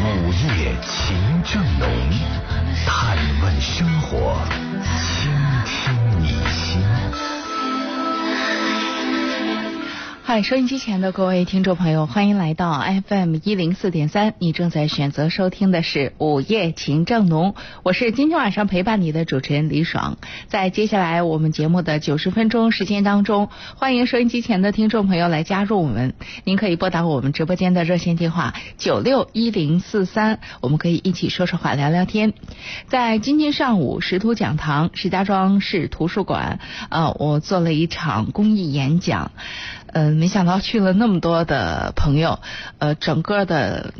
午夜情正浓》，探问生活，嗨，收音机前的各位听众朋友，欢迎来到 FM 一零四点三，你正在选择收听的是《午夜情正浓》，我是今天晚上陪伴你的主持人李爽。在接下来我们节目的九十分钟时间当中，欢迎收音机前的听众朋友来加入我们，您可以拨打我们直播间的热线电话九六一零四三，我们可以一起说说话、聊聊天。在今天上午，石图讲堂石家庄市图书馆，呃，我做了一场公益演讲。嗯，没想到去了那么多的朋友，呃，整个的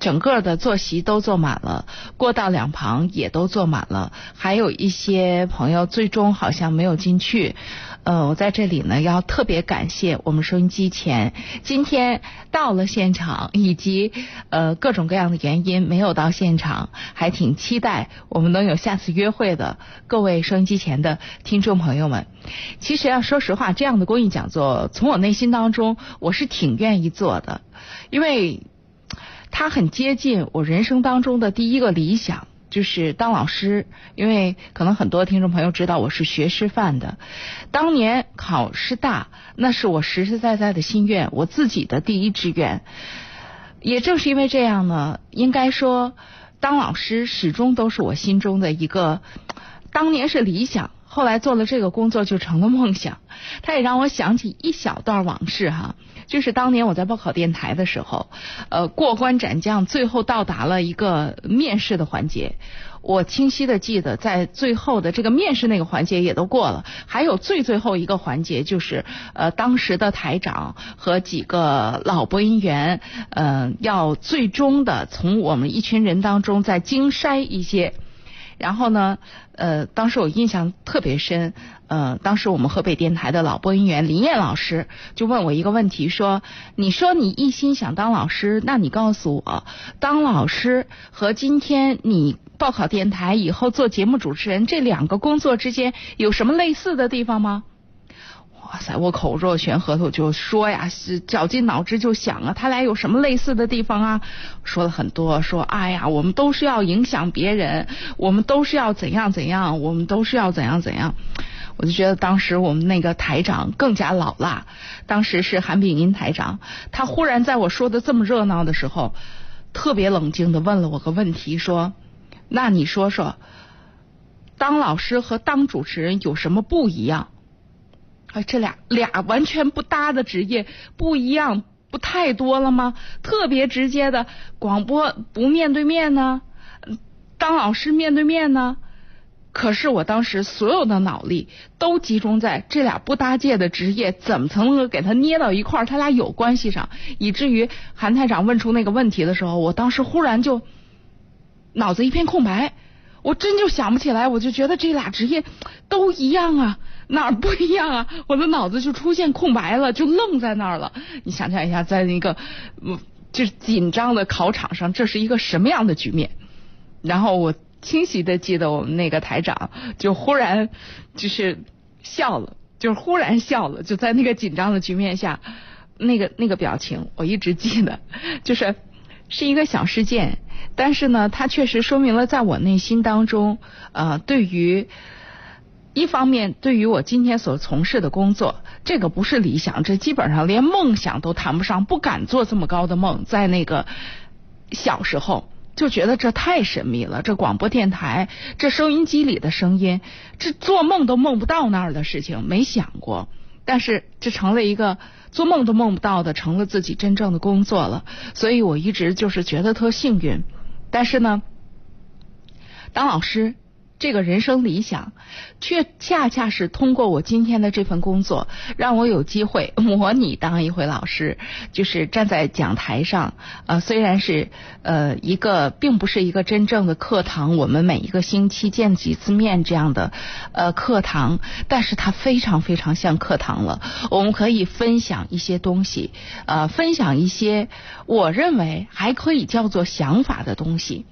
整个的坐席都坐满了，过道两旁也都坐满了，还有一些朋友最终好像没有进去。呃，我在这里呢要特别感谢我们收音机前今天到了现场，以及呃各种各样的原因没有到现场，还挺期待我们能有下次约会的各位收音机前的听众朋友们。其实要说实话，这样的公益讲座，从我内心当中我是挺愿意做的，因为它很接近我人生当中的第一个理想。就是当老师，因为可能很多听众朋友知道我是学师范的，当年考师大那是我实实在在的心愿，我自己的第一志愿。也正是因为这样呢，应该说当老师始终都是我心中的一个，当年是理想，后来做了这个工作就成了梦想。它也让我想起一小段往事哈。就是当年我在报考电台的时候，呃，过关斩将，最后到达了一个面试的环节。我清晰的记得，在最后的这个面试那个环节也都过了，还有最最后一个环节，就是呃，当时的台长和几个老播音员，嗯，要最终的从我们一群人当中再精筛一些。然后呢，呃，当时我印象特别深，呃，当时我们河北电台的老播音员林燕老师就问我一个问题，说：“你说你一心想当老师，那你告诉我，当老师和今天你报考电台以后做节目主持人这两个工作之间有什么类似的地方吗？”哇塞！我口若悬河，我就说呀，是绞尽脑汁就想啊，他俩有什么类似的地方啊？说了很多，说哎呀，我们都是要影响别人，我们都是要怎样怎样，我们都是要怎样怎样。我就觉得当时我们那个台长更加老辣，当时是韩炳英台长，他忽然在我说的这么热闹的时候，特别冷静的问了我个问题，说：“那你说说，当老师和当主持人有什么不一样？”这俩俩完全不搭的职业不一样，不太多了吗？特别直接的广播不面对面呢，当老师面对面呢？可是我当时所有的脑力都集中在这俩不搭界的职业怎么才能够给他捏到一块儿，他俩有关系上，以至于韩台长问出那个问题的时候，我当时忽然就脑子一片空白，我真就想不起来，我就觉得这俩职业都一样啊。哪儿不一样啊？我的脑子就出现空白了，就愣在那儿了。你想象一下，在那个就是紧张的考场上，这是一个什么样的局面？然后我清晰的记得，我们那个台长就忽然就是笑了，就是忽然笑了，就在那个紧张的局面下，那个那个表情我一直记得，就是是一个小事件，但是呢，它确实说明了在我内心当中，呃，对于。一方面，对于我今天所从事的工作，这个不是理想，这基本上连梦想都谈不上，不敢做这么高的梦。在那个小时候，就觉得这太神秘了，这广播电台，这收音机里的声音，这做梦都梦不到那儿的事情，没想过。但是这成了一个做梦都梦不到的，成了自己真正的工作了。所以我一直就是觉得特幸运。但是呢，当老师。这个人生理想，却恰恰是通过我今天的这份工作，让我有机会 模拟当一回老师，就是站在讲台上。呃，虽然是呃一个，并不是一个真正的课堂，我们每一个星期见几次面这样的呃课堂，但是它非常非常像课堂了。我们可以分享一些东西，呃，分享一些我认为还可以叫做想法的东西。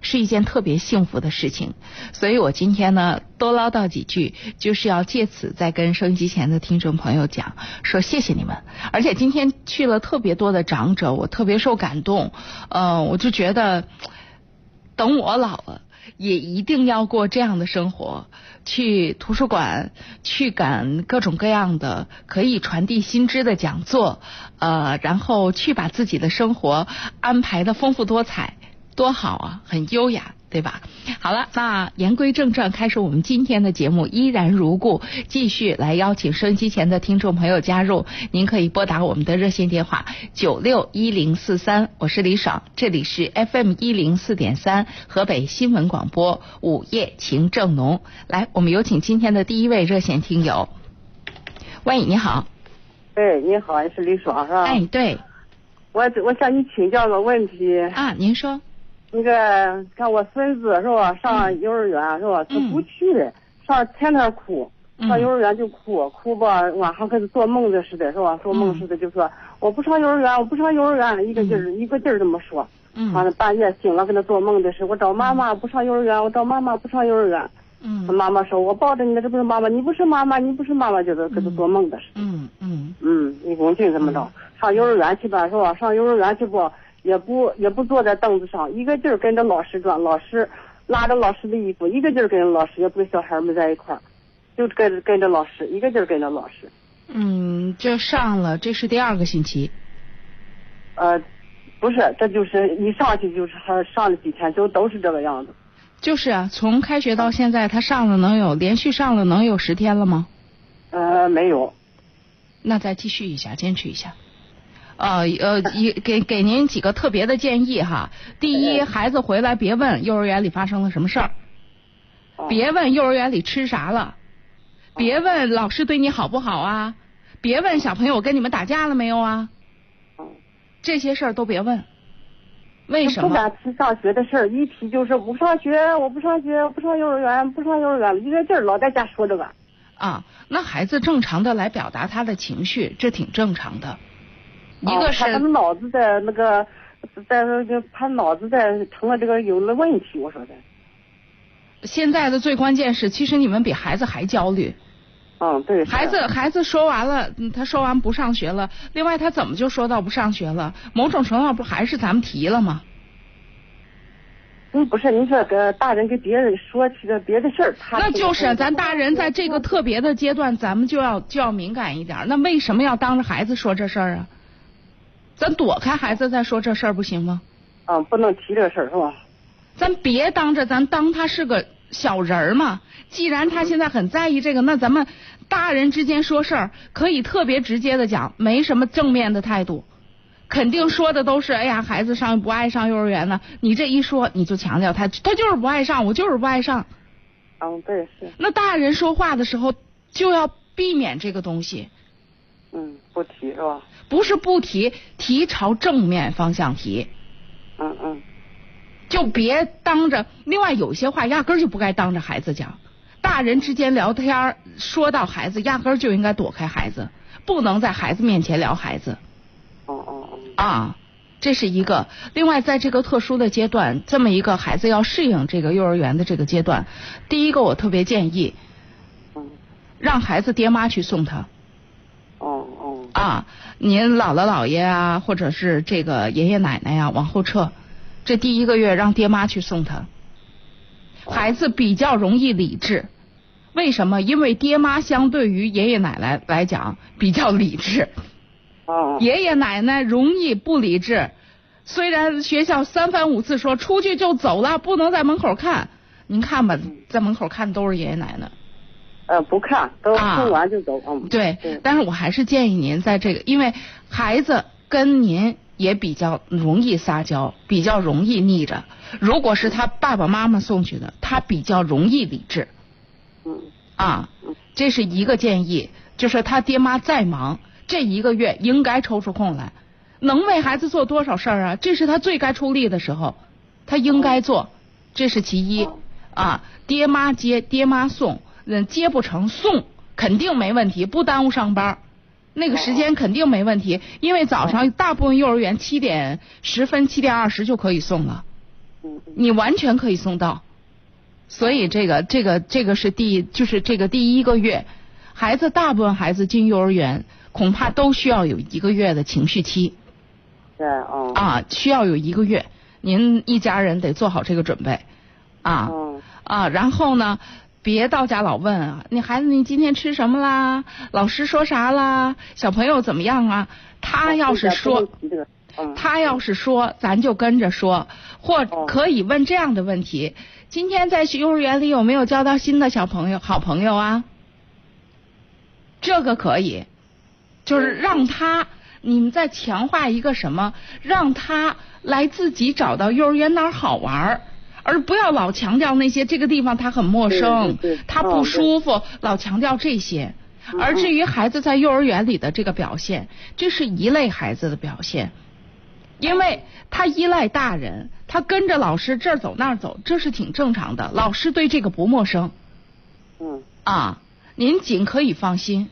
是一件特别幸福的事情，所以我今天呢多唠叨几句，就是要借此再跟收音机前的听众朋友讲，说谢谢你们。而且今天去了特别多的长者，我特别受感动。嗯，我就觉得，等我老了，也一定要过这样的生活，去图书馆去赶各种各样的可以传递新知的讲座，呃，然后去把自己的生活安排的丰富多彩。多好啊，很优雅，对吧？好了，那言归正传，开始我们今天的节目，依然如故，继续来邀请收音机前的听众朋友加入。您可以拨打我们的热线电话九六一零四三，我是李爽，这里是 FM 一零四点三，河北新闻广播午夜情正浓。来，我们有请今天的第一位热线听友。喂，你好。哎，你好，是李爽是吧？哎，对。我我向你请教个问题。啊，您说。那个，看我孙子是吧？上幼儿园是吧？他不去，上天天哭，上幼儿园就哭，哭吧，晚上跟做梦的似的，是吧？做梦似的就说我不上幼儿园，我不上幼儿园，一个劲儿一个劲儿这么说。完了半夜醒了跟他做梦的是，我找妈妈不上幼儿园，我找妈妈不上幼儿园。嗯。他妈妈说，我抱着你的这不是妈妈，你不是妈妈，你不是妈妈，就是跟他做梦的似的。嗯嗯。嗯，一共就这么着，上幼儿园去吧，是吧？上幼儿园去不？也不也不坐在凳子上，一个劲儿跟着老师转，老师拉着老师的衣服，一个劲儿跟着老师，也不跟小孩们在一块儿，就跟着跟着老师，一个劲儿跟着老师。嗯，这上了，这是第二个星期。呃，不是，这就是一上去就是还上了几天，就都是这个样子。就是啊，从开学到现在，他上了能有连续上了能有十天了吗？呃，没有。那再继续一下，坚持一下。呃呃，一给给您几个特别的建议哈。第一，孩子回来别问幼儿园里发生了什么事儿，别问幼儿园里吃啥了，别问老师对你好不好啊，别问小朋友跟你们打架了没有啊，这些事儿都别问。为什么？不敢提上学的事儿，一提就是不上学，我不上学，不上幼儿园，不上幼儿园，一个劲儿老在家说这个。啊，那孩子正常的来表达他的情绪，这挺正常的。一个是他脑子在那个，在那个他脑子在成了这个有了问题，我说的。现在的最关键是，其实你们比孩子还焦虑。嗯，对。孩子孩子说完了，他说完不上学了。另外，他怎么就说到不上学了？某种程度上不还是咱们提了吗？嗯，不是，您说跟大人跟别人说起了别的事儿，他那就是咱大人在这个特别的阶段，咱们就要就要敏感一点。那为什么要当着孩子说这事儿啊？咱躲开孩子再说这事儿不行吗？嗯，不能提这事儿是吧？咱别当着，咱当他是个小人儿嘛。既然他现在很在意这个，那咱们大人之间说事儿可以特别直接的讲，没什么正面的态度，肯定说的都是哎呀，孩子上不爱上幼儿园呢。你这一说，你就强调他，他就是不爱上，我就是不爱上。嗯，对是。那大人说话的时候就要避免这个东西。嗯，不提是吧？不是不提，提朝正面方向提。嗯嗯。就别当着，另外有些话压根儿就不该当着孩子讲。大人之间聊天说到孩子，压根儿就应该躲开孩子，不能在孩子面前聊孩子。哦哦哦。啊，这是一个。另外，在这个特殊的阶段，这么一个孩子要适应这个幼儿园的这个阶段，第一个我特别建议，让孩子爹妈去送他。啊，您姥姥姥爷啊，或者是这个爷爷奶奶呀，往后撤。这第一个月让爹妈去送他，孩子比较容易理智。为什么？因为爹妈相对于爷爷奶奶来讲比较理智。哦。爷爷奶奶容易不理智。虽然学校三番五次说出去就走了，不能在门口看。您看吧，在门口看都是爷爷奶奶。呃，不看，都送完就走。嗯，对，但是我还是建议您在这个，因为孩子跟您也比较容易撒娇，比较容易腻着，如果是他爸爸妈妈送去的，他比较容易理智。嗯啊，这是一个建议，就是他爹妈再忙，这一个月应该抽出空来，能为孩子做多少事儿啊？这是他最该出力的时候，他应该做，这是其一啊。爹妈接，爹妈送，嗯，接不成送肯定没问题，不耽误上班，那个时间肯定没问题，因为早上大部分幼儿园七点十分、七点二十就可以送了，嗯你完全可以送到。所以这个这个这个是第就是这个第一个月，孩子大部分孩子进幼儿园恐怕都需要有一个月的情绪期对哦啊，需要有一个月，您一家人得做好这个准备啊嗯啊，然后呢。别到家老问啊，你孩子你今天吃什么啦？老师说啥啦？小朋友怎么样啊？他要是说，嗯他要是说，咱就跟着说，或哦可以问这样的问题：今天在幼儿园里有没有交到新的小朋友、好朋友啊？这个可以，就是让他，你们再强化一个什么，让他来自己找到幼儿园哪儿好玩儿。而不要老强调那些这个地方他很陌生他不舒服，老强调这些。而至于孩子在幼儿园里的这个表现，这是一类孩子的表现，因为他依赖大人，他跟着老师这儿走那儿走，这是挺正常的。老师对这个不陌生嗯啊，您尽可以放心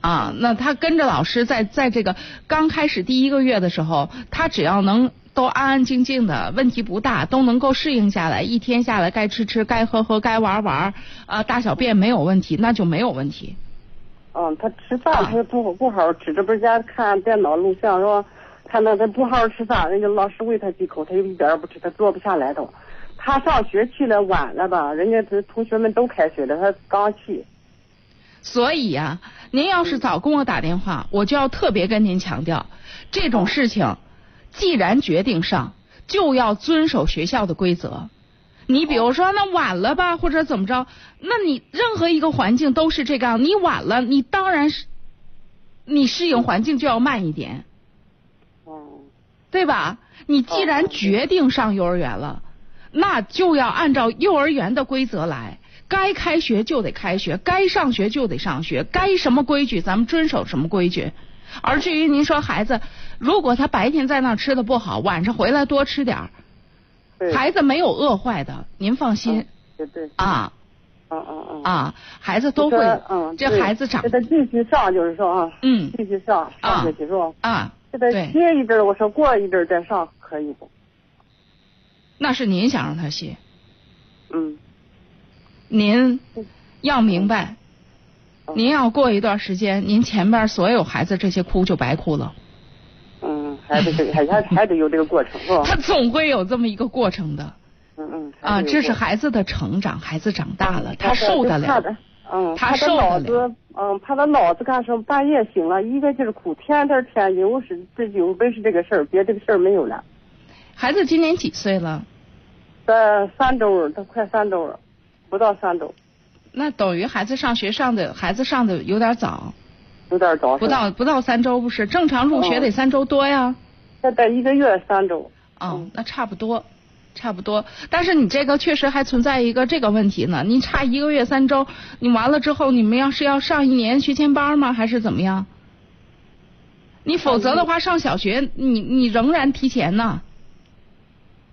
啊。那他跟着老师在在这个刚开始第一个月的时候，他只要能都安安静静的，问题不大，都能够适应下来，一天下来该吃吃，该喝喝，该玩玩，啊，大小便没有问题，那就没有问题。嗯，他吃饭他也不不好好吃，这不是家看电脑录像是吧？看他他不好好吃饭，人家老师喂他几口，他又一点也不吃，他坐不下来都。他上学去了晚了吧？人家这同学们都开学了，他刚去。所以呀、您要是早跟我打电话，我就要特别跟您强调，这种事情既然决定上，就要遵守学校的规则。你比如说，那晚了吧，或者怎么着，那你任何一个环境都是这个样，你晚了，你当然是你适应环境就要慢一点，哦对吧？你既然决定上幼儿园了，那就要按照幼儿园的规则来。该开学就得开学，该上学就得上学，该什么规矩咱们遵守什么规矩。而至于您说孩子，如果他白天在那儿吃的不好，晚上回来多吃点儿，孩子没有饿坏的，您放心。对对，啊。嗯嗯嗯，啊，孩子都会，嗯，这孩子长给，他继续上，就是说啊，嗯。继续上上学去是吧？啊，给他对。歇一阵儿，我说过一阵儿再上可以不？那是您想让他歇，嗯，您要明白，嗯您要过一段时间，您前边所有孩子这些哭就白哭了。嗯，还得这还还还得有这个过程是吧？他总会有这么一个过程的嗯嗯，啊，这是孩子的成长，孩子长大了，他他受得了。嗯，他他受得了脑子，嗯，怕他脑子干什么？半夜醒了，一个劲儿哭，天天天有是这有本是这个事儿，别这个事儿没有了。孩子今年几岁了？在三周，他快三周了，不到三周，那等于孩子上学上的孩子上的有点早，有点早。不到不到三周不是？正常入学得三周多呀。他待一个月三周。哦，那差不多，差不多。但是你这个确实还存在一个这个问题呢。你差一个月三周，你完了之后，你们要是要上一年学前班吗？还是怎么样？你否则的话，上小学你你仍然提前呢。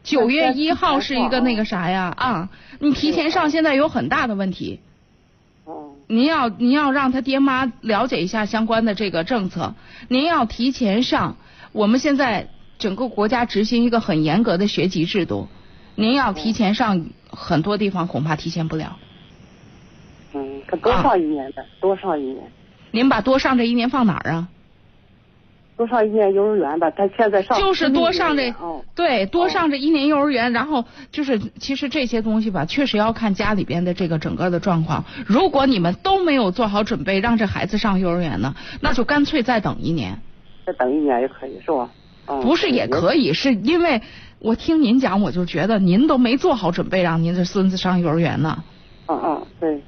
九月一号是一个那个啥呀啊，你提前上现在有很大的问题。哦，您要您要让他爹妈了解一下相关的这个政策，您要提前上。我们现在整个国家执行一个很严格的学籍制度，您要提前上，很多地方恐怕提前不了。嗯，他多上一年的，多上一年，您把多上这一年放哪儿啊？多上一年幼儿园吧。他现在上就是多上这哦，对，多上这一年幼儿园，然后就是其实这些东西吧，确实要看家里边的这个整个的状况。如果你们都没有做好准备，让这孩子上幼儿园呢，那就干脆再等一年。再等一年也可以是吧？嗯，不是也可以，是因为我听您讲，我就觉得您都没做好准备让您的孙子上幼儿园呢。嗯嗯，对，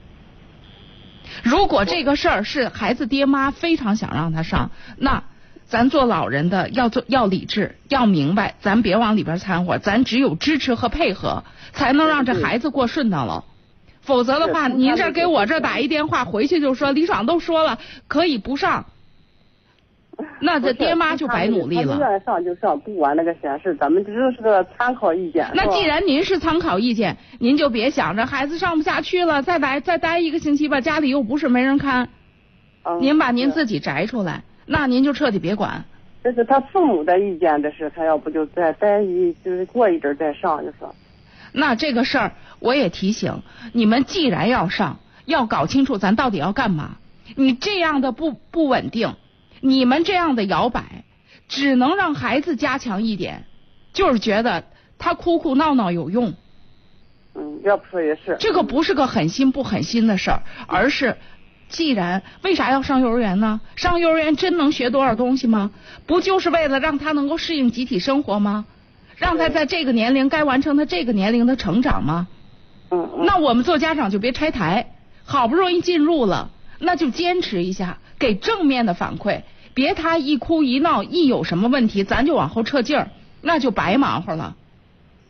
如果这个事儿是孩子爹妈非常想让他上，那咱做老人的要做要理智，要明白，咱别往里边掺和，咱只有支持和配合，才能让这孩子过顺当了。否则的话，您这给我这打一电话，回去就说李爽都说了可以不上，那这爹妈就白努力了。愿意上就上，不管那个闲事，咱们只是个参考意见。那既然您是参考意见，您就别想着孩子上不下去了，再待再待一个星期吧，家里又不是没人看。您把您自己摘出来，那您就彻底别管。这是他父母的意见，这是他要不就再待一就是过一阵再上，就是。那这个事儿，我也提醒你们，既然要上，要搞清楚咱到底要干嘛。你这样的不不稳定，你们这样的摇摆，只能让孩子加强一点，就是觉得他哭哭闹闹有用。嗯，要不说也是。这个不是个狠心不狠心的事儿，而是。既然为啥要上幼儿园呢？上幼儿园真能学多少东西吗？不就是为了让他能够适应集体生活吗？让他在这个年龄该完成他这个年龄的成长吗？嗯那我们做家长就别拆台，好不容易进入了，那就坚持一下，给正面的反馈，别他一哭一闹，一有什么问题咱就往后撤劲儿，那就白忙活了。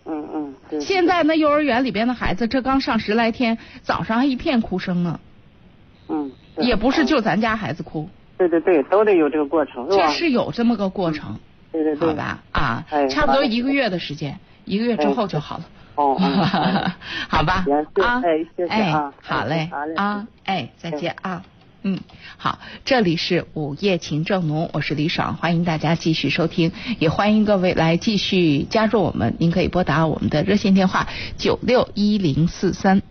嗯嗯，现在那幼儿园里边的孩子，这刚上十来天，早上还一片哭声呢。嗯，也不是就咱家孩子哭，对对对，都得有这个过程，这是有这么个过程，对对对，好吧啊，差不多一个月的时间，一个月之后就好了，哦，好吧啊，哎，谢谢啊，好嘞啊，哎，再见啊，嗯，好，这里是午夜情正浓，我是李爽，欢迎大家继续收听，也欢迎各位来继续加入我们，您可以拨打我们的热线电话九六一零四三。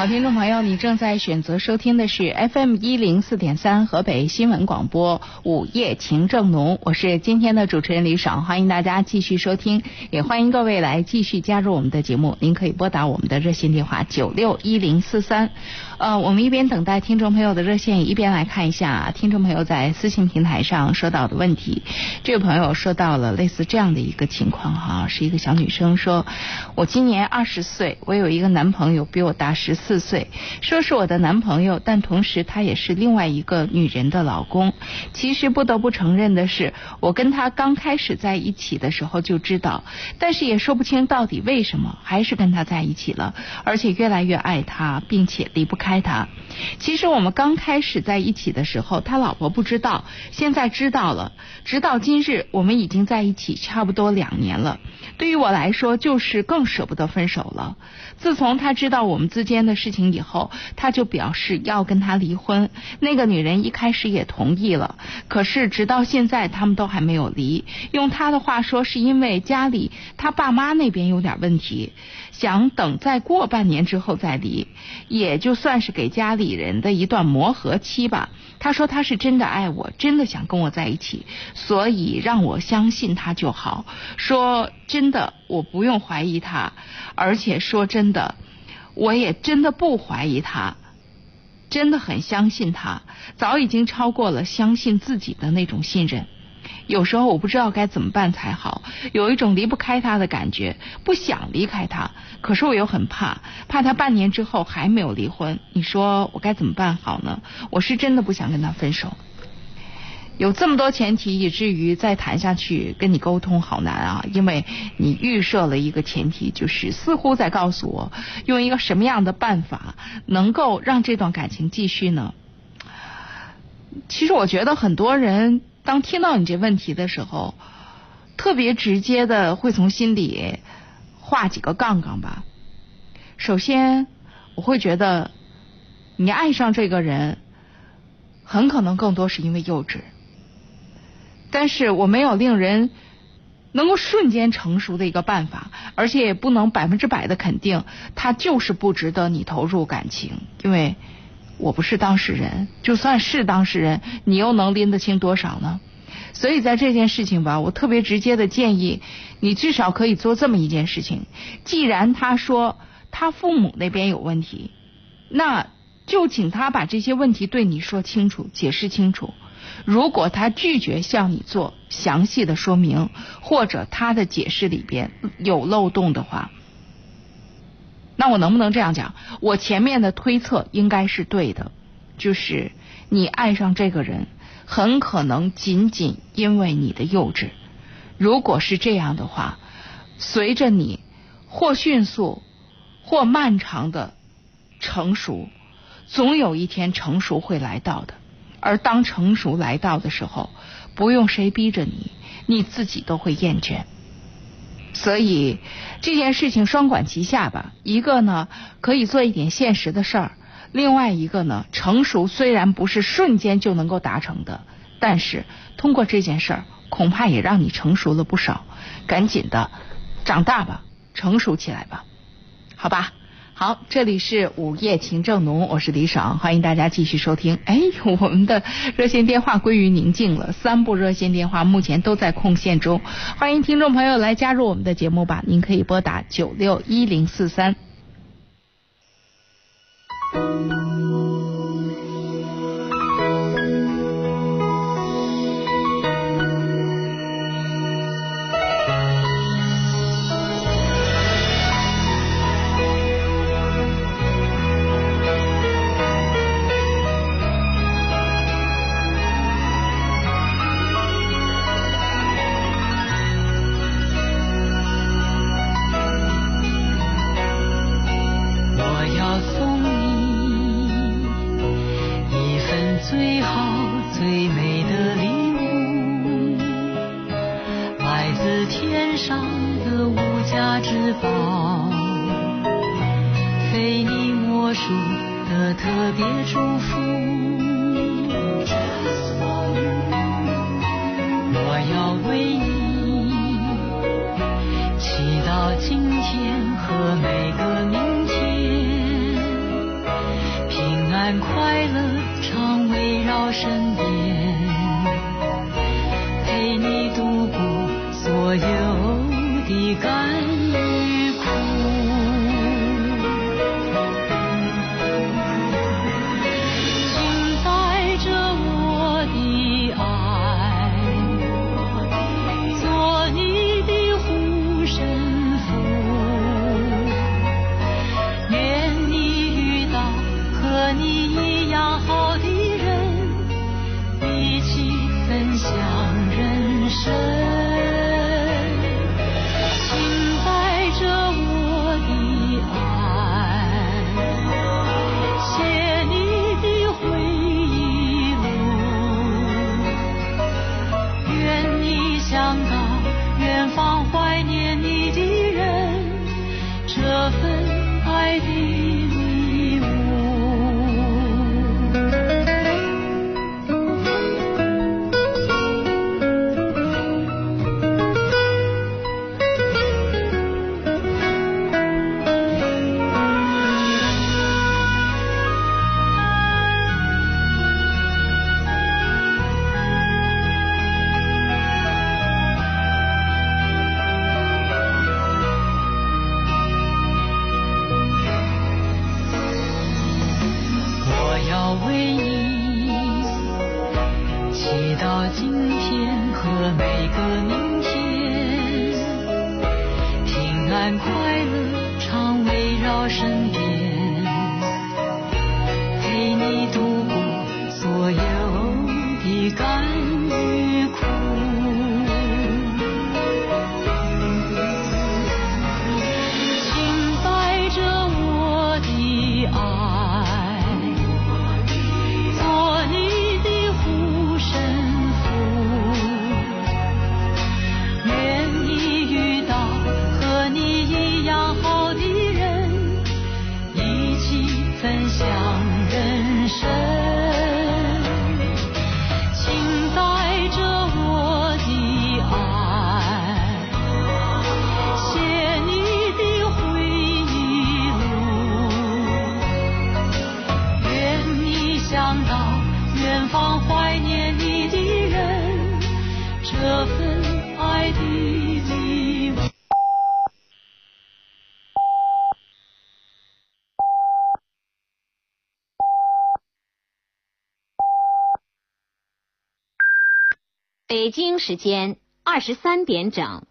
好，听众朋友，你正在选择收听的是 FM 一零四点三河北新闻广播午夜情正浓，我是今天的主持人李爽，欢迎大家继续收听，也欢迎各位来继续加入我们的节目。您可以拨打我们的热线电话九六一零四三。呃，我们一边等待听众朋友的热线，一边来看一下听众朋友在私信平台上说到的问题。这位朋友说到了类似这样的一个情况哈，是一个小女生说，我今年二十岁，我有一个男朋友比我大十四岁，说是我的男朋友，但同时他也是另外一个女人的老公。其实不得不承认的是，我跟他刚开始在一起的时候就知道，但是也说不清到底为什么，还是跟他在一起了，而且越来越爱他，并且离不开。开他，其实我们刚开始在一起的时候，他老婆不知道，现在知道了。直到今日，我们已经在一起差不多两年了。对于我来说，就是更舍不得分手了。自从他知道我们之间的事情以后，他就表示要跟他离婚。那个女人一开始也同意了，可是直到现在，他们都还没有离。用他的话说，是因为家里他爸妈那边有点问题。想等再过半年之后再离，也就算是给家里人的一段磨合期吧。他说他是真的爱我，真的想跟我在一起，所以让我相信他就好。说真的，我不用怀疑他，而且说真的，我也真的不怀疑他，真的很相信他，早已经超过了相信自己的那种信任。有时候我不知道该怎么办才好，有一种离不开他的感觉，不想离开他，可是我又很怕，怕他半年之后还没有离婚。你说我该怎么办好呢？我是真的不想跟他分手。有这么多前提，以至于再谈下去跟你沟通好难啊！因为你预设了一个前提，就是似乎在告诉我，用一个什么样的办法能够让这段感情继续呢？其实我觉得很多人。当听到你这问题的时候，特别直接的会从心里画几个杠杠吧。首先，我会觉得你爱上这个人，很可能更多是因为幼稚。但是我没有令人能够瞬间成熟的一个办法，而且也不能百分之百的肯定他就是不值得你投入感情，因为。我不是当事人，就算是当事人，你又能拎得清多少呢？所以在这件事情吧，我特别直接的建议你，至少可以做这么一件事情：既然他说他父母那边有问题，那就请他把这些问题对你说清楚、解释清楚。如果他拒绝向你做详细的说明，或者他的解释里边有漏洞的话，那我能不能这样讲？我前面的推测应该是对的，就是你爱上这个人，很可能仅仅因为你的幼稚。如果是这样的话，随着你或迅速或漫长的成熟，总有一天成熟会来到的。而当成熟来到的时候，不用谁逼着你，你自己都会厌倦。所以这件事情双管齐下吧，一个呢可以做一点现实的事儿，另外一个呢成熟虽然不是瞬间就能够达成的，但是通过这件事儿，恐怕也让你成熟了不少。赶紧的长大吧，成熟起来吧，好吧。好，这里是午夜情正浓，我是李爽，欢迎大家继续收听。哎，我们的热线电话归于宁静了，三部热线电话目前都在空线中，欢迎听众朋友来加入我们的节目吧，您可以拨打九六一零四三。今天和每个明天，平安快乐常围绕身边，北京时间二十三点整。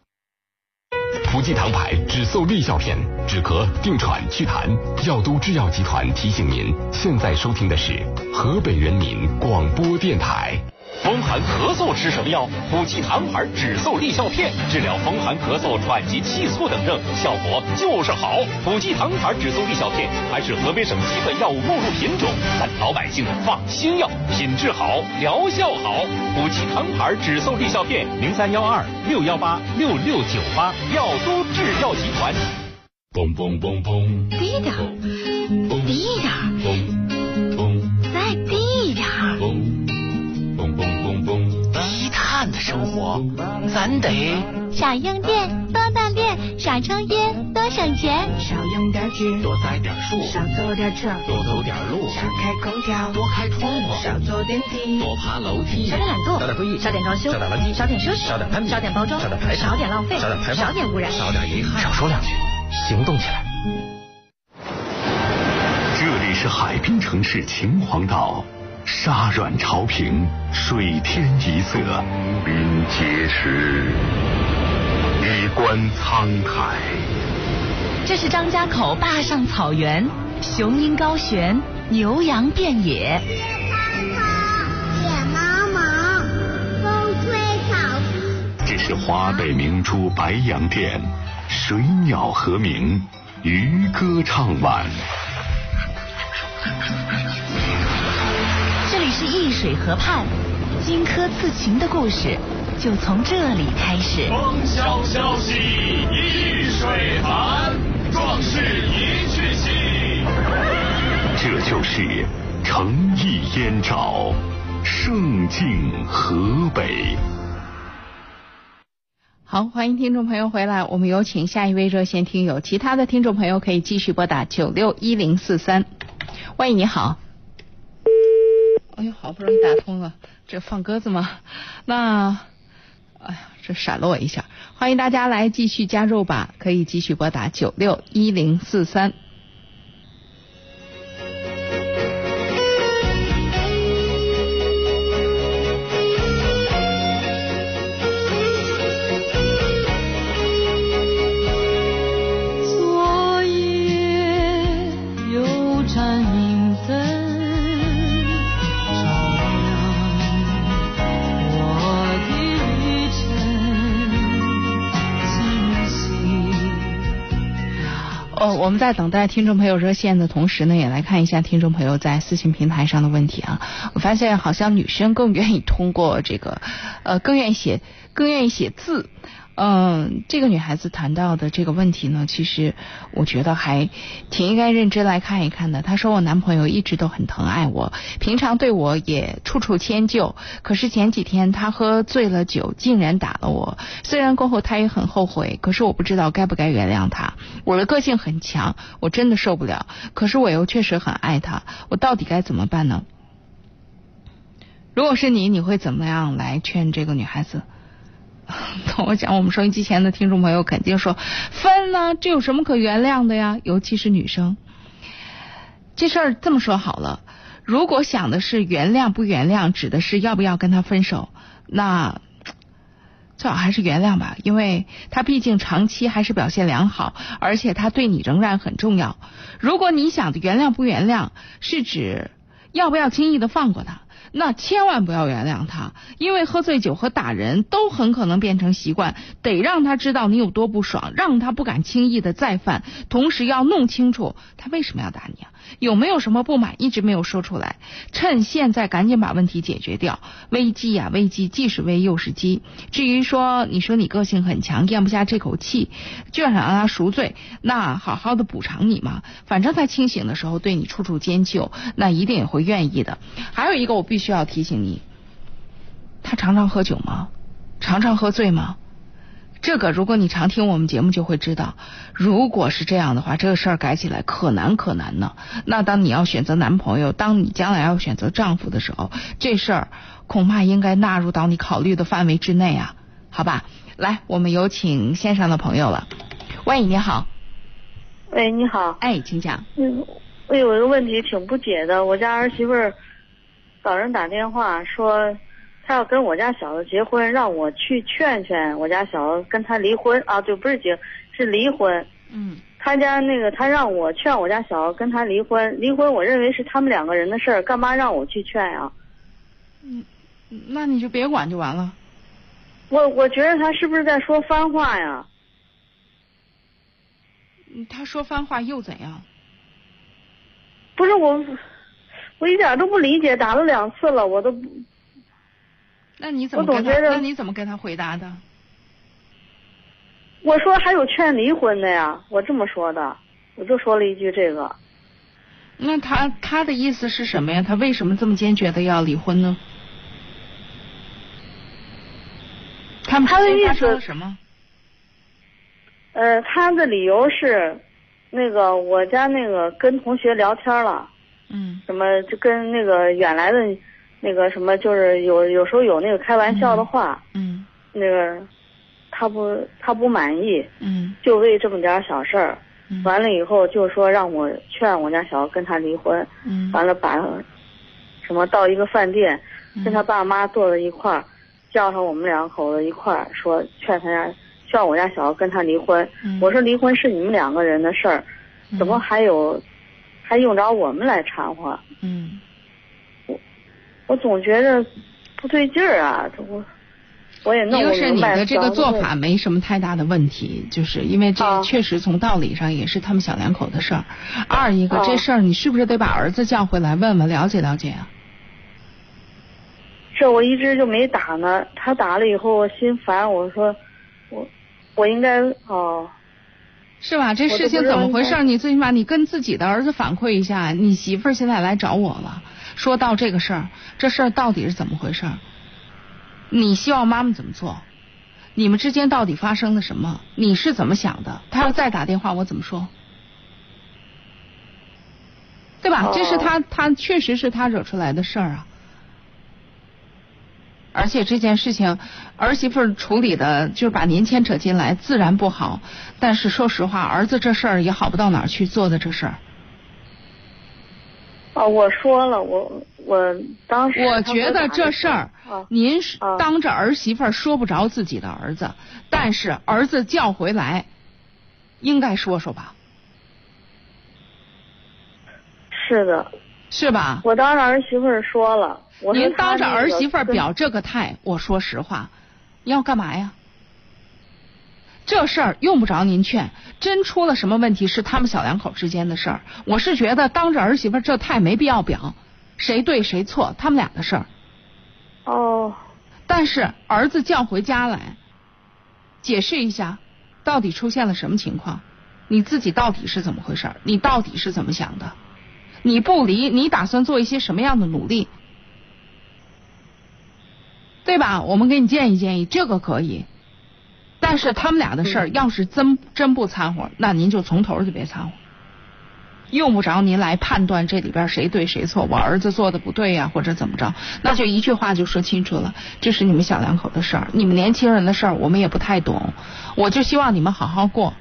福济堂牌止嗽利效片，止咳、定喘、祛痰。药都制药集团提醒您，现在收听的是河北人民广播电台。风寒咳嗽吃什么药？普济堂牌止嗽利效片，治疗风寒咳嗽、喘急气促等症，效果就是好。普济堂牌止嗽利效片还是河北省基本药物目录品种，咱老百姓放心药，品质好，疗效好。普济堂牌止嗽利效片，零三幺二六幺八六六九八，药都制药集团。嘣嘣嘣嘣，低点活，咱得少用电，多锻炼；少抽烟，多省钱。少用点纸，多栽点树，少坐点车，多走点路，少开空调，多开窗户，少坐电梯，多爬楼梯，少点懒惰，少点会议，少点装修，少点垃圾，少点奢侈，少点攀比，少点包装，少点排场，少点浪费，少点排放，少点污染，少点遗憾，少说两句，行动起来。这里是海滨城市秦皇岛，沙软潮平，水天一色，云碣石，衣冠沧海。这是张家口坝上草原，雄鹰高悬，牛羊遍野。野茫茫，风吹草低。这是华北明珠白洋淀，水鸟和鸣，渔歌唱晚。是易水河畔，荆轲刺秦的故事就从这里开始。风萧萧兮易水寒，壮士一去兮。这就是诚意燕赵，胜境河北。好，欢迎听众朋友回来，我们有请下一位热线听友，其他的听众朋友可以继续拨打九六一零四三。喂，你好。哎呦，好不容易打通了，这放鸽子吗？那，哎呀，这闪了我一下。欢迎大家来继续加入吧，可以继续拨打九六一零四三。哦，我们在等待听众朋友热线的同时呢，也来看一下听众朋友在私信平台上的问题啊。我发现好像女生更愿意通过这个，呃，更愿意写，更愿意写字。嗯，这个女孩子谈到的这个问题呢，其实我觉得还挺应该认真来看一看的。她说我男朋友一直都很疼爱我，平常对我也处处迁就，可是前几天他喝醉了酒，竟然打了我。虽然过后他也很后悔，可是我不知道该不该原谅他。我的个性很强，我真的受不了，可是我又确实很爱他，我到底该怎么办呢？如果是你，你会怎么样来劝这个女孩子？我讲，我们收音机前的听众朋友肯定说分呢，这有什么可原谅的呀？尤其是女生，这事儿这么说好了，如果想的是原谅不原谅，指的是要不要跟他分手，那最好还是原谅吧，因为他毕竟长期还是表现良好，而且他对你仍然很重要。如果你想的原谅不原谅，是指要不要轻易的放过他。那千万不要原谅他，因为喝醉酒和打人都很可能变成习惯，得让他知道你有多不爽，让他不敢轻易的再犯。同时要弄清楚他为什么要打你啊，有没有什么不满一直没有说出来，趁现在赶紧把问题解决掉。危机呀、危机，既是危又是机。至于说你说你个性很强，咽不下这口气，就想让他赎罪，那好好的补偿你嘛。反正他清醒的时候对你处处迁就，那一定也会愿意的。还有一个我必须要提醒你，他常常喝酒吗？常常喝醉吗？这个如果你常听我们节目就会知道，如果是这样的话，这个事儿改起来可难可难呢。那当你要选择男朋友，当你将来要选择丈夫的时候，这事儿恐怕应该纳入到你考虑的范围之内啊。好吧，来，我们有请线上的朋友了。喂，你好。喂，你好。哎，请讲。嗯，我有一个问题挺不解的，我家儿媳妇儿找人打电话说，他要跟我家小子结婚，让我去劝劝我家小子跟他离婚啊，就不是结，是离婚。嗯。他家那个，他让我劝我家小子跟他离婚，离婚我认为是他们两个人的事儿，干嘛让我去劝呀？嗯，那你就别管就完了。我我觉得他是不是在说番话呀？嗯他说番话又怎样？不是我，我一点都不理解，打了两次了，我都不。那你怎么跟他？那你怎么跟他回答的？我说还有劝离婚的呀，我这么说的，我就说了一句这个。那他他的意思是什么呀？他为什么这么坚决的要离婚呢？他们他的意思什么？呃，他的理由是，那个我家那个跟同学聊天了，嗯，什么就跟那个原来的，那个什么就是有有时候有那个开玩笑的话，嗯，那个他不他不满意，嗯，就为这么点小事儿，嗯完了以后就说让我劝我家小子跟他离婚，嗯，完了把什么到一个饭店，跟他爸妈坐在一块儿，叫上我们两口子一块儿说劝他家劝我家小子跟他离婚。嗯我说离婚是你们两个人的事儿，怎么还有还用着我们来掺和？嗯，我我总觉得不对劲儿啊，这我我也弄一个是。你的这个做法没什么太大的问题，就是因为这啊确实从道理上也是他们小两口的事儿。二一个啊这事儿你是不是得把儿子叫回来问问了解了解啊？这我一直就没打呢，他打了以后我心烦，我说我我应该哦。是吧？这事情怎么回事你最起码你跟自己的儿子反馈一下，你媳妇儿现在来找我了，说到这个事儿，这事儿到底是怎么回事儿？你希望妈妈怎么做？你们之间到底发生了什么？你是怎么想的？他要再打电话，我怎么说？对吧？哦这是他他确实是他惹出来的事儿啊。而且这件事情儿媳妇儿处理的，就是把您牵扯进来，自然不好。但是说实话，儿子这事儿也好不到哪儿去做的这事儿。哦，我说了，我我当时我觉得这事儿，您当着儿媳妇儿说不着自己的儿子，但是儿子叫回来，应该说说吧，是的，是吧？我当着儿媳妇儿说了，我您当着儿媳妇儿表这个态，我说实话，要干嘛呀？这事儿用不着您劝，真出了什么问题是他们小两口之间的事儿。我是觉得当着儿媳妇儿这态没必要表，谁对谁错，他们俩的事儿。哦，但是儿子叫回家来，解释一下，到底出现了什么情况？你自己到底是怎么回事？你到底是怎么想的？你不离，你打算做一些什么样的努力？对吧？我们给你建议建议，这个可以。但是他们俩的事儿，要是真真不掺和，那您就从头就别掺和，用不着您来判断这里边谁对谁错。我儿子做的不对呀、或者怎么着，那就一句话就说清楚了，这是你们小两口的事儿，你们年轻人的事儿我们也不太懂，我就希望你们好好过。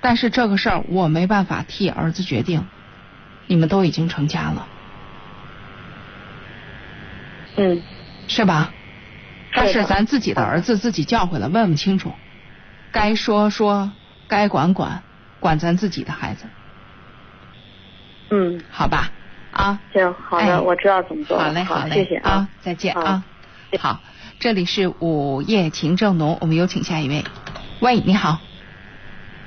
但是这个事儿我没办法替儿子决定，你们都已经成家了，嗯，是吧？但是咱自己的儿子自己叫回来，问问清楚，该说说，该管管，管咱自己的孩子，嗯，好吧？啊，行，好的，哎。我知道怎么做了。好嘞，好嘞，谢谢啊，再见啊。好，这里是午夜情正浓，我们有请下一位。喂，你好，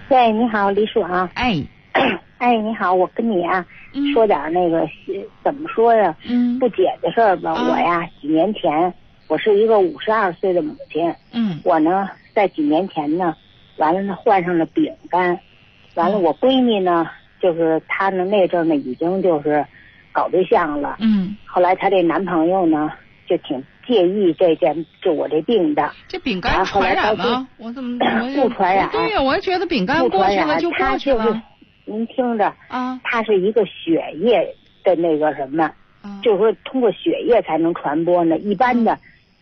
喂，你好，李叔啊。哎，哎，你好，我跟你啊、嗯。说点那个怎么说呀，嗯。不解的事儿吧。啊。我呀，几年前我是一个五十二岁的母亲，嗯我呢在几年前呢，完了呢患上了丙肝，完了嗯我闺蜜呢，就是她呢那阵儿呢已经就是搞对象了，嗯，后来她这男朋友呢就挺介意这件就我这病的，这丙肝传染吗？我怎么 不传染对呀，我也觉得丙肝不过传染，去了就她过去就是了您听着，啊。它是一个血液的那个什么，啊就是说通过血液才能传播呢。一般的，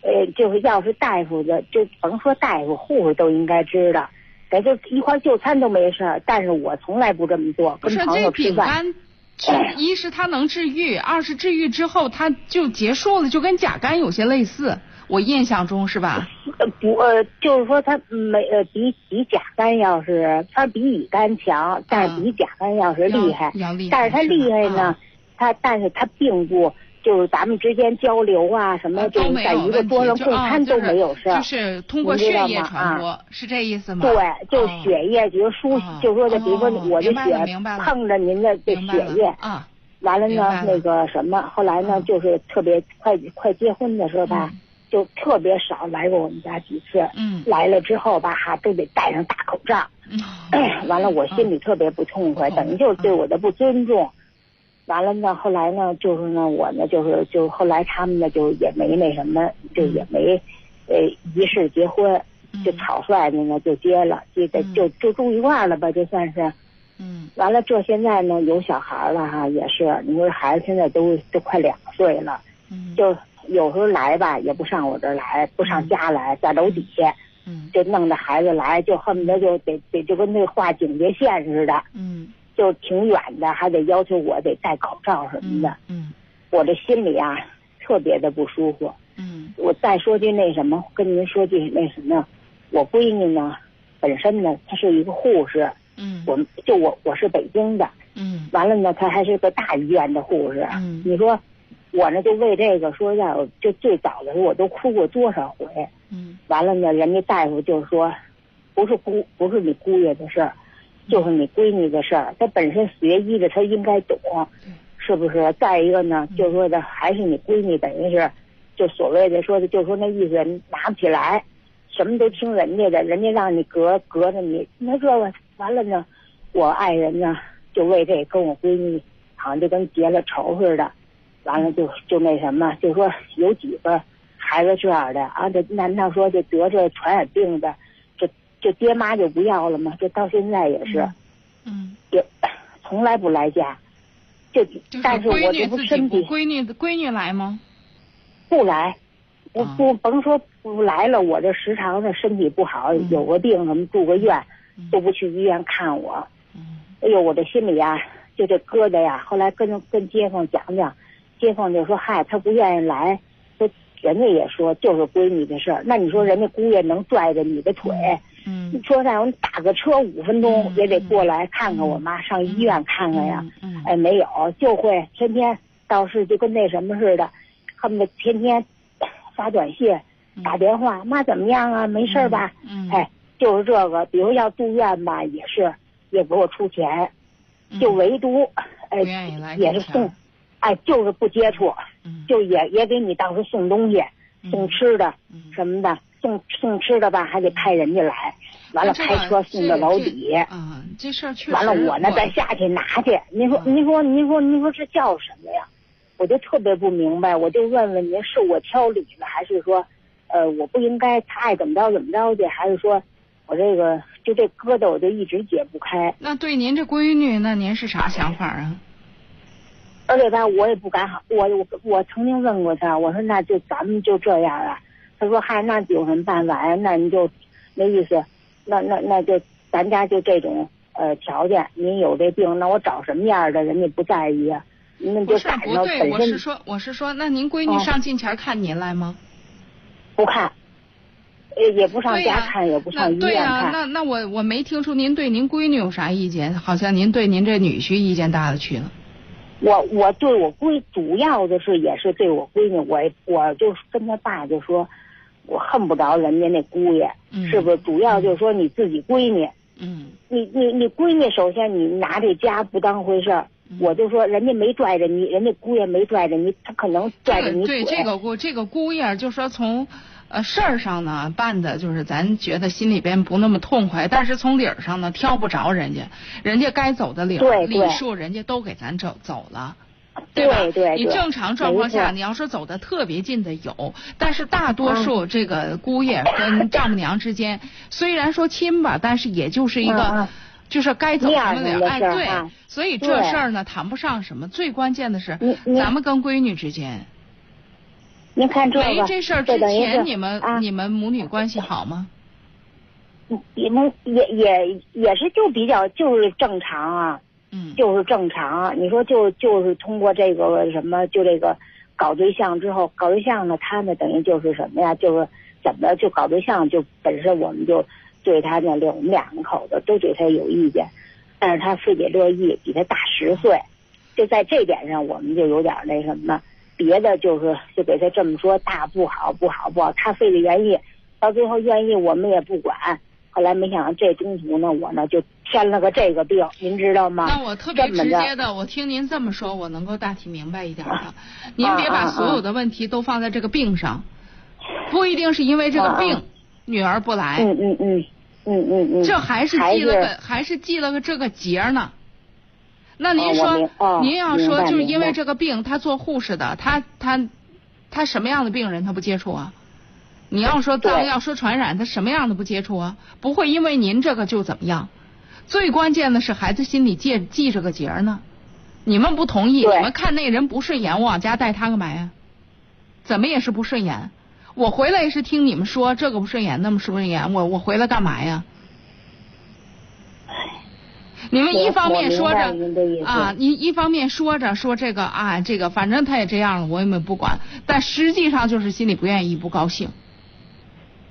呃，就是要是大夫的，就甭说大夫，护士都应该知道，咱就一块儿就餐都没事儿。但是我从来不这么做，跟不是这朋友吃饭。丙肝治，一是它能治愈，二是治愈之后它就结束了，就跟甲肝有些类似。我印象中是吧？呃不呃，就是说它没呃比比甲肝要是它比乙肝强，但是比甲肝要是厉害，要厉害但是它厉害呢，啊它但是它并不就是咱们之间交流啊什么，啊就在一个桌上共餐都没有事儿。就是通过血液传播，啊是这意思吗？对，就血液，比如输哦，就说的，比如说哦我的血碰着您的这血液，啊，完了呢那个什么，后来呢嗯，就是特别快快结婚的时候吧嗯，就特别少来过我们家几次。嗯来了之后吧，哈，都得戴上大口罩。嗯 完了，我心里特别不痛快，嗯等于就是对我的不尊重。完了呢，后来呢，就是呢，我呢，就是就后来他们呢，就也没那什么，就也没呃仪式结婚，就草率的呢就结了，结的嗯就就住一块儿了吧，就算是。嗯。完了，这现在呢有小孩了哈，也是，你说孩子现在都都快两岁了，嗯。就有时候来吧，也不上我这儿来，不上家来，在楼底下，嗯。就弄着孩子来，就恨不得就得得就跟那画警戒线似的，嗯就挺远的，还得要求我得戴口罩什么的，嗯我这心里啊特别的不舒服。嗯。我再说句那什么，跟您说句那什么，我闺女呢，本身呢她是一个护士，嗯。我就我我是北京的，嗯。完了呢，她还是个大医院的护士。嗯。你说我呢就为这个说要就最早的时候我都哭过多少回。嗯。完了呢，人家大夫就说，不是姑不是你姑爷的事儿，就是你闺女的事儿。她本身学医的，她应该懂，是不是？再一个呢，就说的还是你闺女，等于是就所谓的说的，就说那意思拿不起来，什么都听人家的，人家让你隔隔着你，那这个完了呢，我爱人呢就为这跟我闺女好像就跟结了仇似的，完了就就那什么，就说有几个孩子这样的啊，这难道说就得这传染病的，这这爹妈就不要了嘛？这到现在也是，嗯，也 从来不来家，就就是但是我这不身体闺女闺女来吗？不来，我不甭说不来了，我这时常的身体不好，有个病什么住个院，都不去医院看我。哎呦，我这心里啊，就这疙瘩呀。后来跟跟街坊讲讲，街坊就说：“嗨，他不愿意来，说人家也说就是闺女的事儿。那你说人家姑爷能拽着你的腿？嗯，你说在我打个车五分钟也得过来看看我妈，上医院看看呀。哎，没有，就会天天倒是就跟那什么似的，恨不得天天发短信、打电话，妈怎么样啊？没事吧？嗯，哎，就是这个，比如要住院吧，也是也给我出钱，就唯独哎也是送，哎就是不接触，就也也给你到时候送东西、送吃的什么的，送送吃的吧还得派人家来，完了开车送到楼底，啊，这事儿确实。完了我呢再下去拿去，您说您说您说您说这叫什么呀？我就特别不明白，我就问问您，是我挑理了，还是说，呃，我不应该他爱怎么着怎么着去，还是说我这个就这疙瘩我就一直解不开？那对您这闺女，那您是啥想法啊？而且吧，我也不敢好，我我我曾经问过他，我说那就咱们就这样啊。他说嗨，那有什么办法呀？那你就那意思，那那那就咱家就这种呃条件，您有这病，那我找什么样的人家不在意啊？那就赶上本身。我是说，我是说，那您闺女上近前看您来吗？不看，也，也不上家看，也不上医院看。呀，那那我我没听出您对您闺女有啥意见，好像您对您这女婿意见大了去了。我我对我闺主要的是也是对我闺女，我我就跟他爸就说，我恨不着人家那姑爷，是不是？主要就是说你自己闺女，嗯，你你你闺女首先你拿这家不当回事儿。我就说，人家没拽着你，人家姑爷没拽着你，他可能拽着你对这个姑这个姑爷，就说从呃事儿上呢办的，就是咱觉得心里边不那么痛快，但是从理儿上呢挑不着人家，人家该走的理礼数，人家都给咱走走了，对吧？对你正常状况下，你要说走的特别近的有，但是大多数这个姑爷跟丈母娘之间，虽然说亲吧，但是也就是一个。就是该走什么了，哎，对，所以这事儿呢谈不上什么，最关键的是咱们跟闺女之间。您看这个，没这事儿之前你们你们母女关系好吗？你们也也也是就比较就是正常啊，就是正常。你说就就是通过这个什么就这个搞对象之后搞对象呢，他呢等于就是什么呀？就是怎么就搞对象就本身我们就。对他呢，我们两个口子都对他有意见，但是他非得乐意，比他大十岁，就在这点上我们就有点那什么，别的就是就给他这么说，大不好不好不好，他非得愿意，到最后愿意我们也不管，后来没想到这中途呢，我呢就添了个这个病，您知道吗？那我特别直接的，我听您这么说，我能够大体明白一点了。您别把所有的问题都放在这个病上，不一定是因为这个病女儿不来。嗯嗯嗯。嗯嗯嗯，这还是记了个还是记了个这个节呢？那您说，您要说就是因为这个病，他做护士的，他他他什么样的病人他不接触啊？你要说脏，要说传染，他什么样的不接触啊？不会因为您这个就怎么样？最关键的是孩子心里记记着个节呢。你们不同意，你们看那人不顺眼，我往家带他干嘛呀？怎么也是不顺眼。我回来也是听你们说这个不顺眼，那么不顺眼，我我回来干嘛呀？你们一方面说着啊，你一方面说着说这个啊，这个反正他也这样了，我也没不管，但实际上就是心里不愿意，不高兴。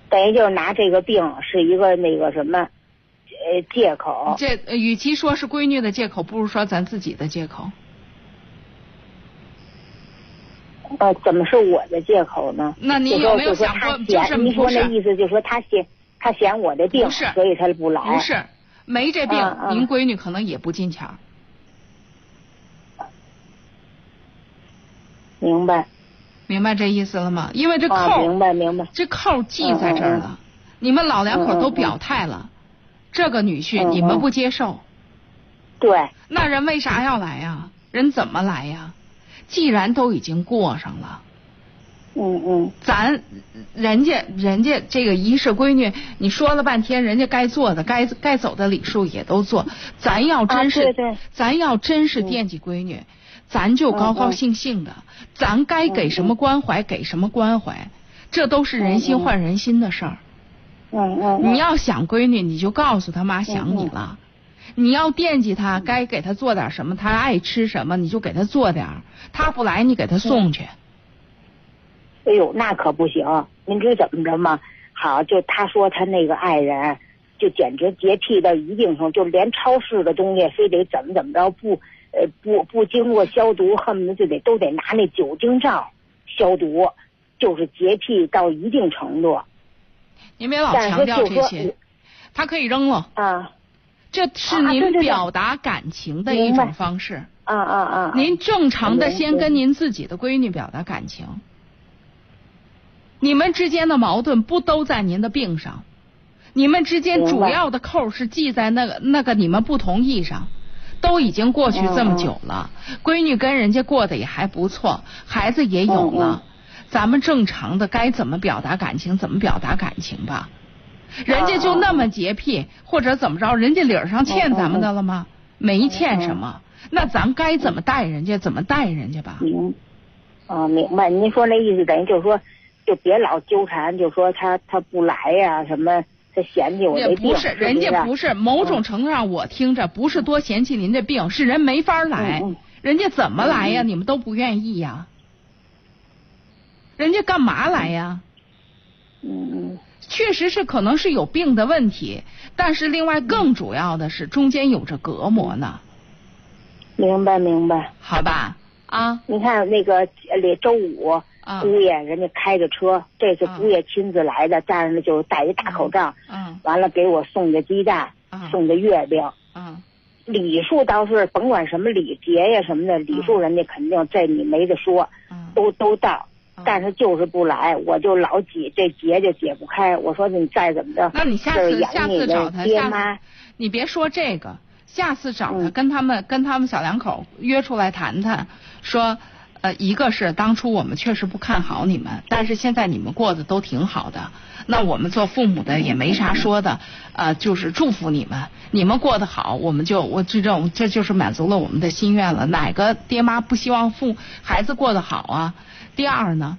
等于就是拿这个病是一个那个什么呃借口。这与其说是闺女的借口，不如说咱自己的借口。呃，怎么是我的借口呢？那你有没有想过，就是您说那意思，就是说他嫌他嫌我的病，所以他不来。不是，没这病，您闺女可能也不进钱。明白，明白这意思了吗？因为这扣，明白明白，这扣记在这儿了。你们老两口都表态了，这个女婿你们不接受。对。那人为啥要来呀？人怎么来呀？既然都已经过上了，嗯嗯，咱人家人家这个一是闺女，你说了半天，人家该做的、该该走的礼数也都做，咱要真是，对对咱要真是惦记闺女，咱就高高兴兴的，咱该给什么关怀给什么关怀，这都是人心换人心的事儿。嗯嗯。你要想闺女，你就告诉他妈想你了。你要惦记她，该给她做点什么，她爱吃什么，你就给她做点儿。他不来，你给她送去。哎呦，那可不行！您知怎么着吗？好，就他说他那个爱人，就简直洁癖到一定程度，就连超市的东西非得怎么怎么着，不呃不不经过消毒，恨不得就得都得拿那酒精罩消毒，就是洁癖到一定程度。您别老强调这些，他可以扔了啊。这是您表达感情的一种方式。啊啊啊！您正常的先跟您自己的闺女表达感情。你们之间的矛盾不都在您的病上？你们之间主要的扣是系在那个那个你们不同意上。都已经过去这么久了，闺女跟人家过得也还不错，孩子也有了。咱们正常的该怎么表达感情，怎么表达感情吧。人家就那么洁癖，或者怎么着，人家理儿上欠咱们的了吗？没欠什么，那咱该怎么待人家，怎么待人家吧。明，啊，明白。您说那意思等于就是说，就别老纠缠，就说他他不来呀，什么。他嫌弃我这病，不是人家不是某种程度上，我听着不是多嫌弃您这病，是人没法来，人家怎么来呀？你们都不愿意呀？人家干嘛来呀？嗯嗯，确实是可能是有病的问题，但是另外更主要的是中间有着隔膜呢。明白明白，好吧啊，你看那个里周五。姑爷，人家开着车，这是姑爷亲自来的，站着就戴一大口罩，嗯，完了给我送的鸡蛋，送的月饼，嗯，礼数倒是甭管什么礼节呀什么的，礼数人家肯定这你没得说，都都到，但是就是不来，我就老挤这结就解不开。我说你再怎么着，那你下次下次找他爹妈，你别说这个，下次找他跟他们跟他们小两口约出来谈谈，说。呃，一个是当初我们确实不看好你们，但是现在你们过得都挺好的，那我们做父母的也没啥说的，呃，就是祝福你们，你们过得好，我们就我这种这就是满足了我们的心愿了。哪个爹妈不希望父孩子过得好啊？第二呢，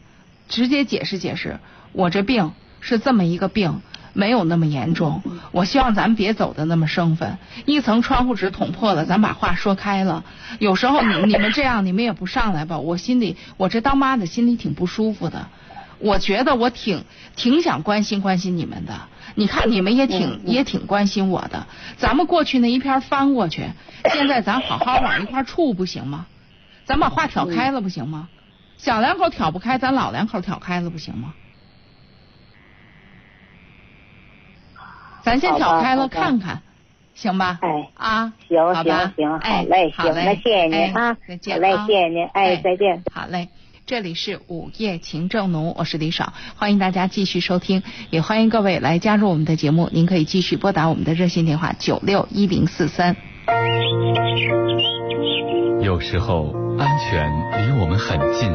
直接解释解释，我这病是这么一个病。没有那么严重，我希望咱别走的那么生分。一层窗户纸捅破了，咱把话说开了。有时候你 你们这样，你们也不上来吧？我心里，我这当妈的心里挺不舒服的。我觉得我挺挺想关心关心你们的。你看你们也挺也挺关心我的。咱们过去那一篇翻过去，现在咱好好往一块处不行吗？咱把话挑开了不行吗？小两口挑不开，咱老两口挑开了不行吗？咱先挑开了看看，行吧？哎啊，行行行，好嘞，行，那谢谢您啊，再见，好嘞，谢谢您，哎，再见。好嘞，这里是午夜情正浓，我是李爽，欢迎大家继续收听，也欢迎各位来加入我们的节目，您可以继续拨打我们的热线电话九六一零四三。有时候安全离我们很近，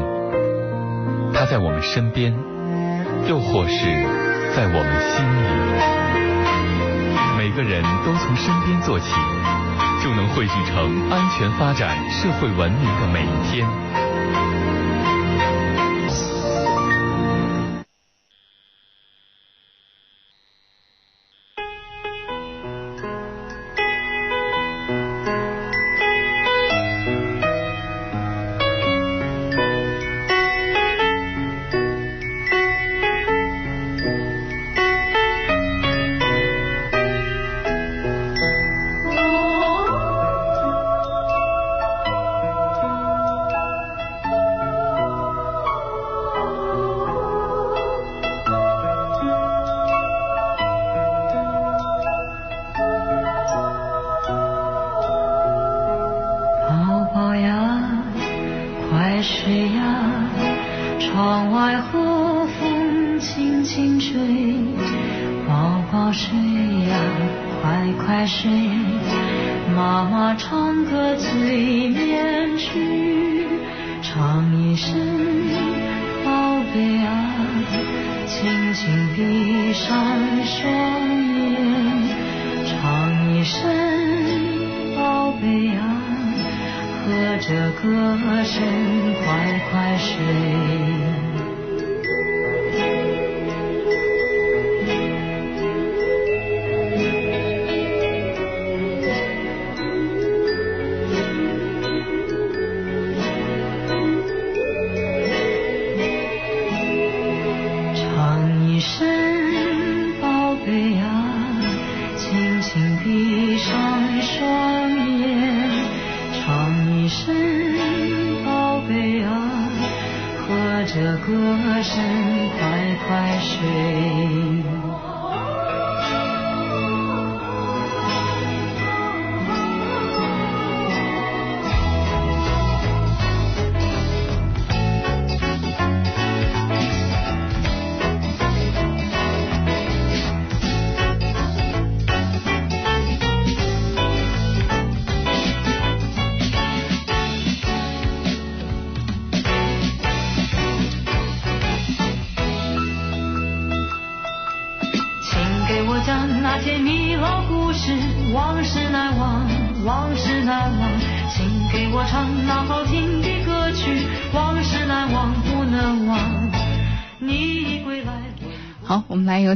它在我们身边，又或是在我们心里。每个人都从身边做起，就能汇聚成安全发展、社会文明的每一天。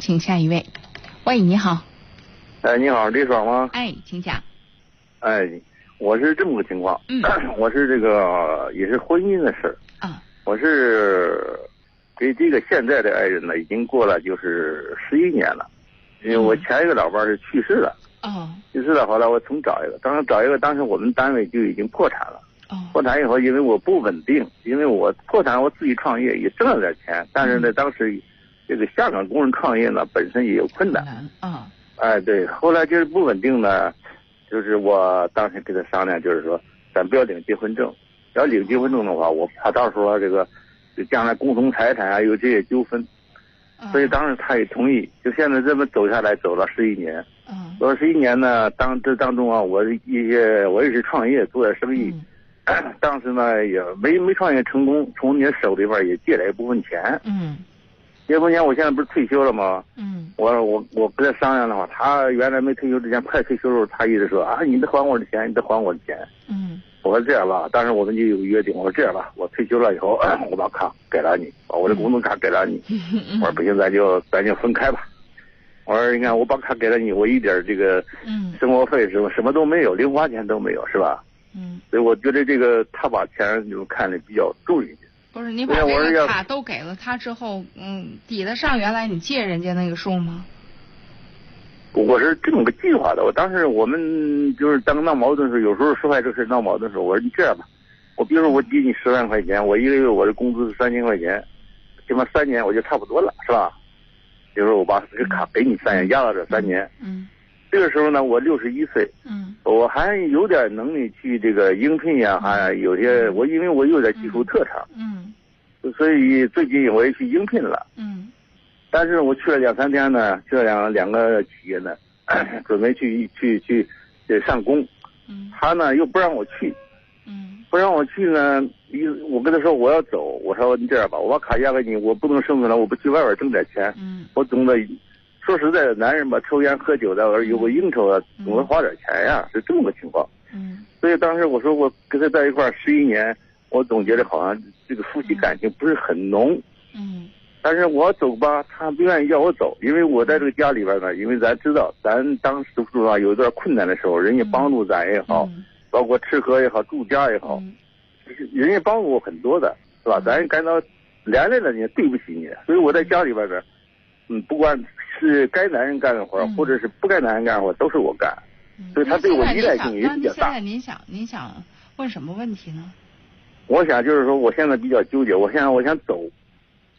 请下一位。喂，你好。哎，你好，李爽吗？哎，请讲。哎，我是这么个情况，嗯 我是这个也是婚姻的事儿。啊。我是给这个现在的爱人呢，已经过了就是十一年了，因为我前一个老伴儿是去世了。哦。去世了，后来我重找一个，当时找一个，当时我们单位就已经破产了。哦。破产以后，因为我不稳定，因为我破产，我自己创业也挣了点钱，但是呢，当时这个下岗工人创业呢，本身也有困难。啊。哎，对，后来就是不稳定呢，就是我当时跟他商量，就是说咱不要领结婚证，要领结婚证的话，我怕到时候这个将来共同财产啊有这些纠纷，所以当时他也同意。就现在这么走下来，走了十一年。嗯。走了十一年呢，当这当中啊，我一些我也是创业做点生意，当时呢也没没创业成功，从你手里边也借了一部分钱。嗯。结婚前，我现在不是退休了吗？嗯。我我我跟他商量的话，他原来没退休之前，快退休的时候，他一直说啊，你得还我的钱，你得还我的钱。嗯。我说这样吧，当时我们就有约定，我说这样吧，我退休了以后，我把卡给了你，把我的工作卡给了你。我说不行，咱就咱就分开吧。我说你看，我把卡给了你，我一点这个生活费什么什么都没有，零花钱都没有，是吧？嗯。所以我觉得这个他把钱就看得比较重一点。不是你把这个卡都给了他之后，嗯，抵得上原来你借人家那个数吗？我是这么个计划的。我当时我们就是当闹矛盾的时候，有时候说话这事闹矛盾的时候，我说你这样吧，我比如说我抵你十万块钱，我一个月我的工资是三千块钱，起码三年我就差不多了，是吧？比如说我把这个卡给你三年，压到这三年。嗯。这个时候呢，我六十一岁。嗯。我还有点能力去这个应聘呀，还有些我因为我有点技术特长。嗯。所以最近我也去应聘了。嗯。但是我去了两三天呢，去了两两个企业呢，准备去去去去上工。嗯。他呢又不让我去。嗯。不让我去呢，一我跟他说我要走，我说你这样吧，我把卡押给你，我不能生存了，我不去外边挣点钱。嗯。我总得说实在的，男人吧，抽烟喝酒的，有个应酬啊，总得花点钱呀，是这么个情况。嗯。所以当时我说我跟他在一块儿十一年，我总觉得好像这个夫妻感情不是很浓。嗯。但是我走吧，他不愿意叫我走，因为我在这个家里边呢，因为咱知道，咱当时住啊有一段困难的时候，人家帮助咱也好，包括吃喝也好，住家也好，人家帮助我很多的，是吧？咱感到连累了你，对不起你，所以我在家里边呢，嗯，不管是该男人干的活，或者是不该男人干的活，都是我干，所以他对我依赖性也比较大。现在您想您想问什么问题呢？我想就是说，我现在比较纠结，我现在我想走。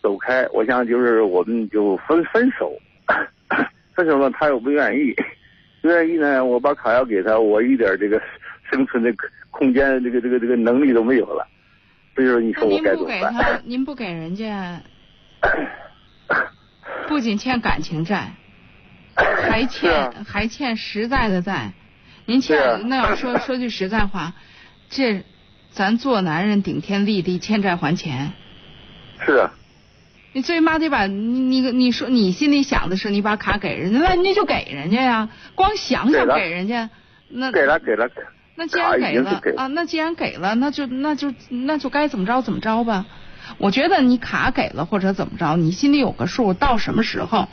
走开，我想就是我们就分分手，分手了他又不愿意，不愿意呢，我把卡要给他，我一点这个生存的空间，这个这个这个能力都没有了，所以说你说我该怎么办？您不给他，您不给人家，不仅欠感情债，还欠、啊、还欠实在的债，您欠、啊、那要说说句实在话，这咱做男人顶天立地，欠债还钱。是啊。你最起码得把你你你说你心里想的是你把卡给人家，那你就给人家呀。光想想给人家，那给了给了。那既然给了啊，那既然给了，那就那就那就该怎么着怎么着吧。我觉得你卡给了或者怎么着，你心里有个数，到什么时候，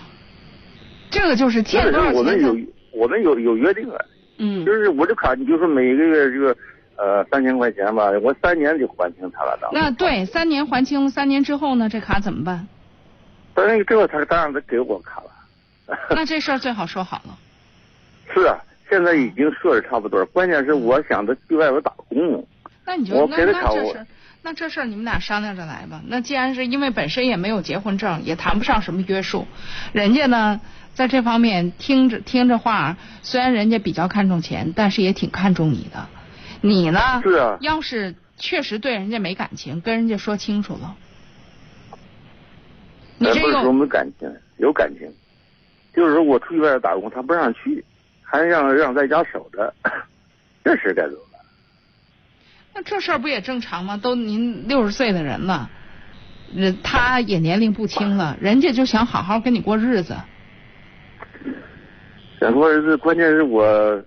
这个就是欠多少钱。我们有我们有有约定的，嗯，就是我这卡，你就说每个月这个。呃，三千块钱吧，我三年就还清他了。当那对，三年还清，三年之后呢，这卡怎么办？三年之后，他当然得给我卡了。那这事儿最好说好了。是啊，现在已经说的差不多了。关键是我想着去外边打工。那你就我给他卡我。那这事儿你们俩商量着来吧。那既然是因为本身也没有结婚证，也谈不上什么约束，人家呢在这方面听着听着话，虽然人家比较看重钱，但是也挺看重你的。你呢？是啊。要是确实对人家没感情，跟人家说清楚了。你这不是说没感情，有感情，就是说我出去外边打工，他不让去，还让让在家守着，这事该怎么办？那这事儿不也正常吗？都您六十岁的人了，人他也年龄不轻了，人家就想好好跟你过日子。想过日子，关键是我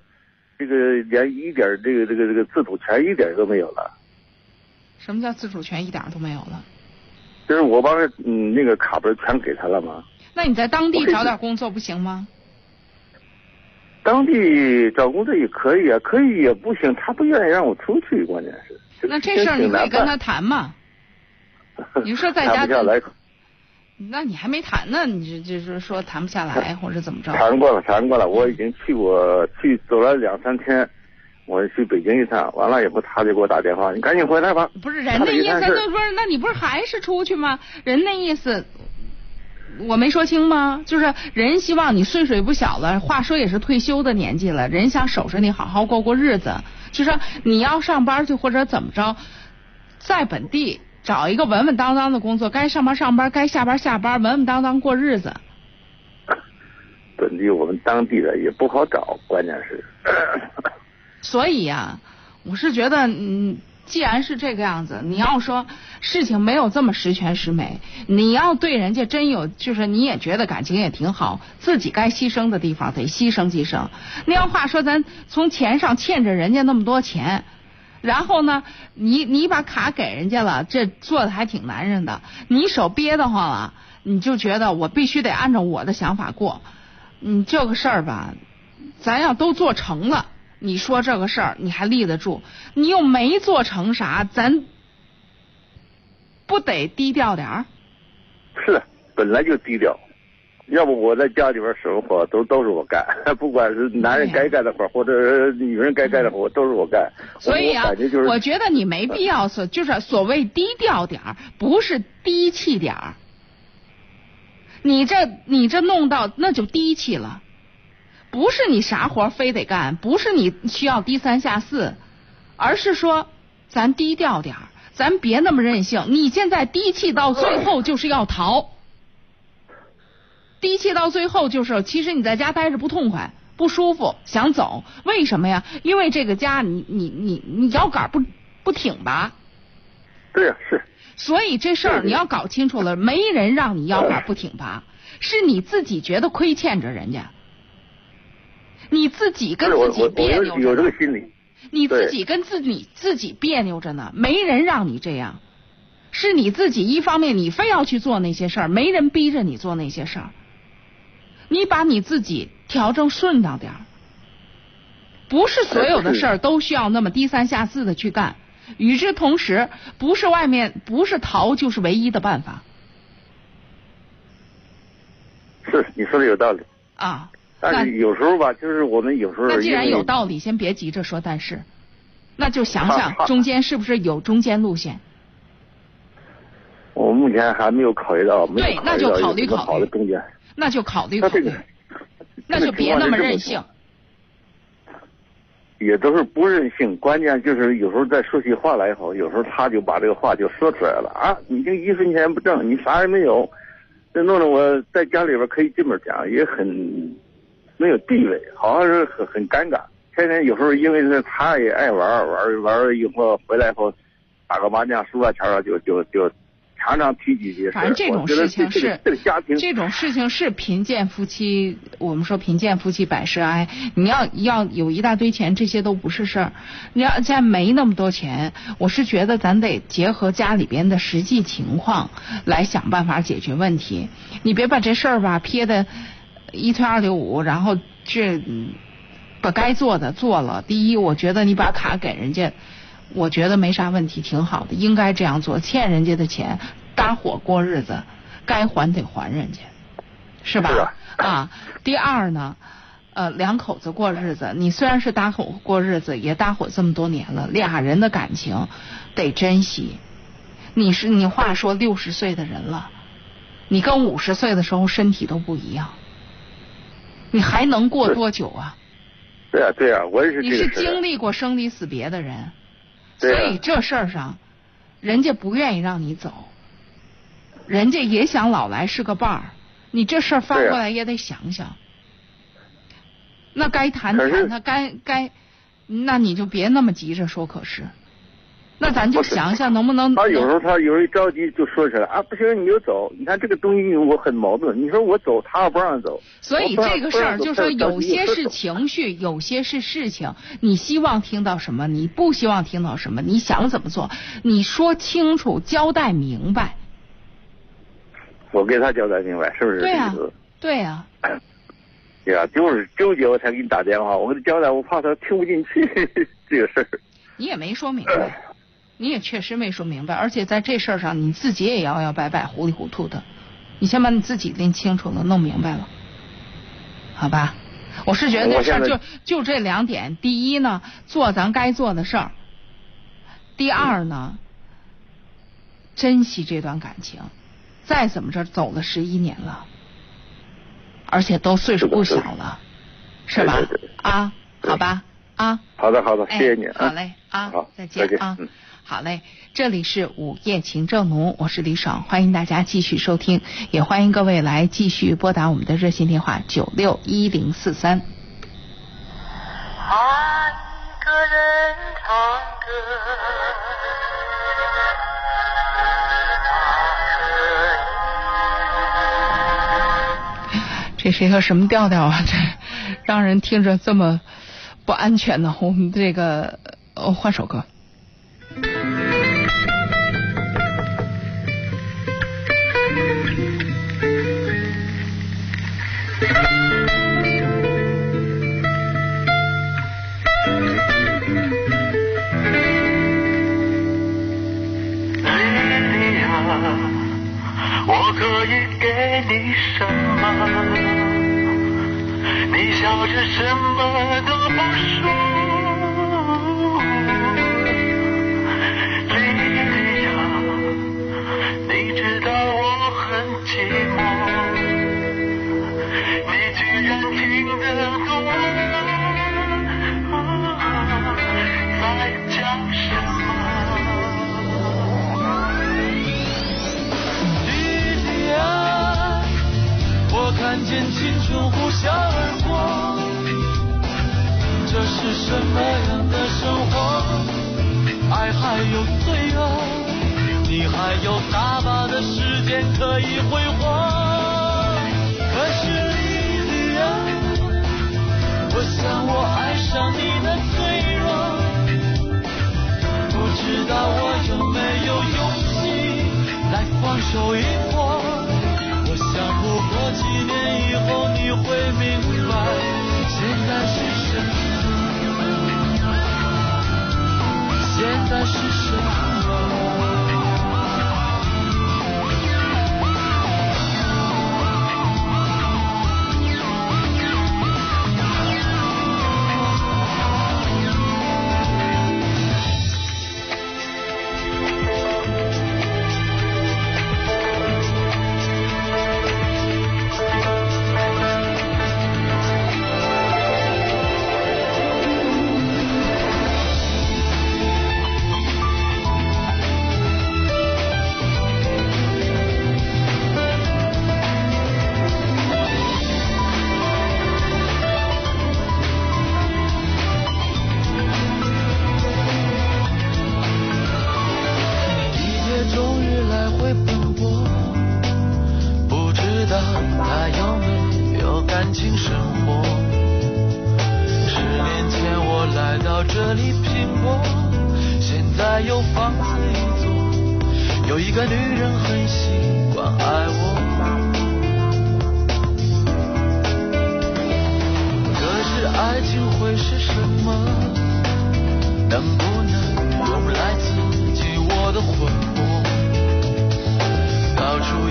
这个连一点这个这个这个自主权一点都没有了。什么叫自主权一点都没有了？就是我把嗯那个卡不是全给他了吗？那你在当地找点工作不行吗？当地找工作也可以啊，可以也不行，他不愿意让我出去，关键是。那这事儿你可以跟他谈嘛？你说在家。谈来。那你还没谈呢，你这就是说谈不下来 或者怎么着？谈过了，谈过了，我已经去过，去走了两三天，我去北京一趟，完了以后他就给我打电话，你赶紧回来吧。不是人的意思，那不是，那你不是还是出去吗？人的意思。我没说清吗？就是人希望你岁数也不小了，话说也是退休的年纪了，人想守着你好好过过日子。就说你要上班去或者怎么着，在本地找一个稳稳当当的工作，该上班上班，该下班下班，稳稳当当过日子。本地我们当地的也不好找，关键是。所以呀，我是觉得嗯。既然是这个样子，你要说事情没有这么十全十美，你要对人家真有，就是你也觉得感情也挺好，自己该牺牲的地方得牺牲牺牲。那要话说，咱从钱上欠着人家那么多钱，然后呢，你你把卡给人家了，这做的还挺男人的。你手憋得慌了，你就觉得我必须得按照我的想法过。你这个事儿吧，咱要都做成了。你说这个事儿你还立得住？你又没做成啥，咱不得低调点儿？是，本来就低调。要不我在家里边什么活都都是我干，不管是男人该干的活或者女人该干的活都是我干。所以啊，我觉得你没必要所就是所谓低调点儿，不是低气点儿。你这你这弄到那就低气了。不是你啥活非得干，不是你需要低三下四，而是说咱低调点儿，咱别那么任性。你现在低气到最后就是要逃，低气到最后就是其实你在家待着不痛快、不舒服，想走。为什么呀？因为这个家你你你你腰杆不不挺拔。对呀，是。所以这事儿你要搞清楚了，没人让你腰杆不挺拔，是你自己觉得亏欠着人家。你自己跟自己别扭着，有这个心理。你自己跟自己自己别扭着呢，没人让你这样，是你自己一方面你非要去做那些事儿，没人逼着你做那些事儿。你把你自己调整顺当点儿，不是所有的事儿都需要那么低三下四的去干。与之同时，不是外面不是逃就是唯一的办法。是，你说的有道理。啊。但是有时候吧，就是我们有时候。那既然有道理，先别急着说。但是，那就想想中间是不是有中间路线。我目前还没有考虑到，没对，那就考虑考虑中间。那就考虑考虑。那就别那么任性。也都是不任性，关键就是有时候再说起话来以后，有时候他就把这个话就说出来了啊！你就一分钱不挣，你啥也没有，这弄得我在家里边可以这么讲，也很。没有地位，好像是很很尴尬。天天有时候因为是他也爱玩玩玩以后回来以后打个麻将输了钱了就就就常常提几句。反正这种事情是这个家庭，这种事情是贫贱夫妻。我们说贫贱夫妻百事哀。你要要有一大堆钱，这些都不是事儿。你要现在没那么多钱，我是觉得咱得结合家里边的实际情况来想办法解决问题。你别把这事儿吧撇的。一推二六五，然后这把该做的做了。第一，我觉得你把卡给人家，我觉得没啥问题，挺好的，应该这样做。欠人家的钱，搭伙过日子，该还得还人家，是吧？啊。第二呢，呃，两口子过日子，你虽然是搭伙过日子，也搭伙这么多年了，俩人的感情得珍惜。你是你话说六十岁的人了，你跟五十岁的时候身体都不一样，你还能过多久啊？对啊对啊，我也是你是经历过生离死别的人，所以这事儿上，人家不愿意让你走，人家也想老来是个伴儿。你这事儿翻过来也得想想，那该谈谈，他该该，那你就别那么急着说可是。那咱就想想能不能。他有时候他有时候着急就说起来啊，不行你就走。你看这个东西我很矛盾。你说我走，他又不让走。所以这个事儿就说有些是情绪，有些是事情。你希望听到什么？你不希望听到什么？你想怎么做？你说清楚，交代明白。我给他交代明白，是不是？对呀，对呀。对呀，就是纠结，我才给你打电话。我给他交代，我怕他听不进去 这个事儿。你也没说明白。你也确实没说明白，而且在这事儿上你自己也摇摇摆摆、糊里糊涂的。你先把你自己拎清楚了、弄明白了，好吧？我是觉得这事儿就就这两点：第一呢，做咱该做的事儿；第二呢，珍惜这段感情。再怎么着，走了十一年了，而且都岁数不小了，是吧？啊，好吧，啊。好的，好的，谢谢你。好嘞，啊，好，再见啊。好嘞，这里是午夜情正浓，我是李爽，欢迎大家继续收听，也欢迎各位来继续拨打我们的热线电话九六一零四三。爱一个人唱歌。这是一个什么调调啊？这让人听着这么不安全呢？我们这个换首歌。我却什么都不说。莉莉娅，你知道我很寂寞，你居然听得懂在讲什么？我看见青春呼啸什么样的生活？爱还有罪恶，你还有大把的时间可以挥霍。可是莉莉安，我想我爱上你的脆弱，不知道我有没有勇气来放手一搏。我想不过几年以后你会明白，现在是现在是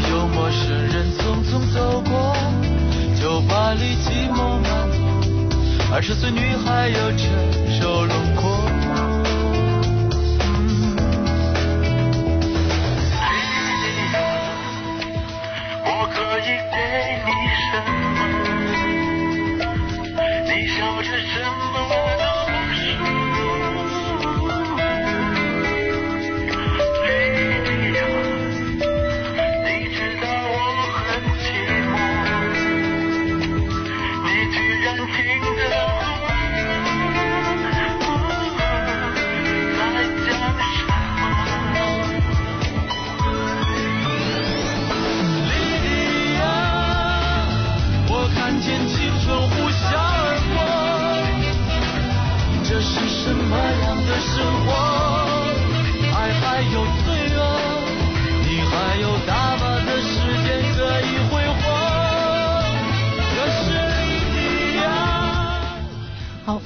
有陌生人匆匆走过，酒吧里寂寞满座，二十岁女孩有成熟轮廓。我可以给你什么？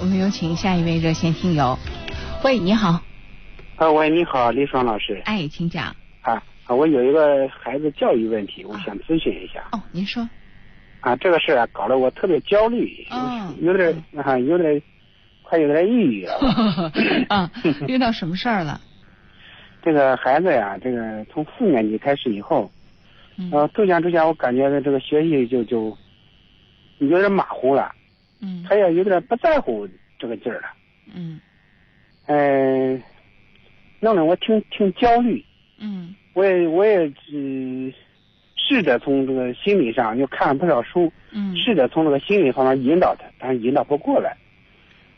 我们有请下一位热线听友。喂，你好。啊，喂，你好，李爽老师。哎，请讲。啊，啊我有一个孩子教育问题，我想咨询一下。哦，您说。啊，这个事啊，搞得我特别焦虑，哦有点啊，有点快有点抑郁了。啊，遇到什么事儿了？这个孩子呀，这个从四年级开始以后，呃，逐渐逐渐，我感觉这个学习就就有点马虎了。嗯。他也有点不在乎这个劲儿了。嗯。嗯、弄得我挺挺焦虑。嗯。我也我也嗯、试着从这个心理上就看了不少书，嗯试着从这个心理方面引导他，但是引导不过来。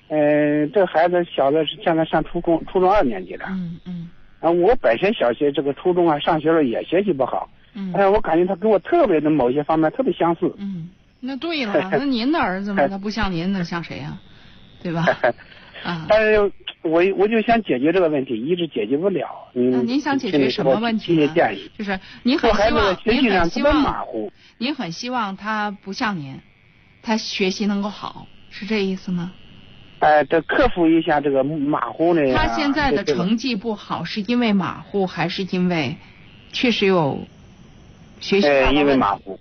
呃，这个孩子小的是现在上初中初中二年级了。嗯嗯。啊，我本身小学这个初中啊上学的时候也学习不好，嗯。哎，我感觉他跟我特别的某些方面特别相似。嗯，那对了，那您的儿子嘛，他不像您，那像谁呀、对吧？啊。但是我我就想解决这个问题，一直解决不了。嗯。那您想解决什么问题。就是您很希望，您很希望马虎。您很希望他不像您，他学习能够好，是这意思吗？哎，得克服一下这个马虎呢。他现在的成绩不好，是因为马虎，还是因为确实有学习呃，因为马虎。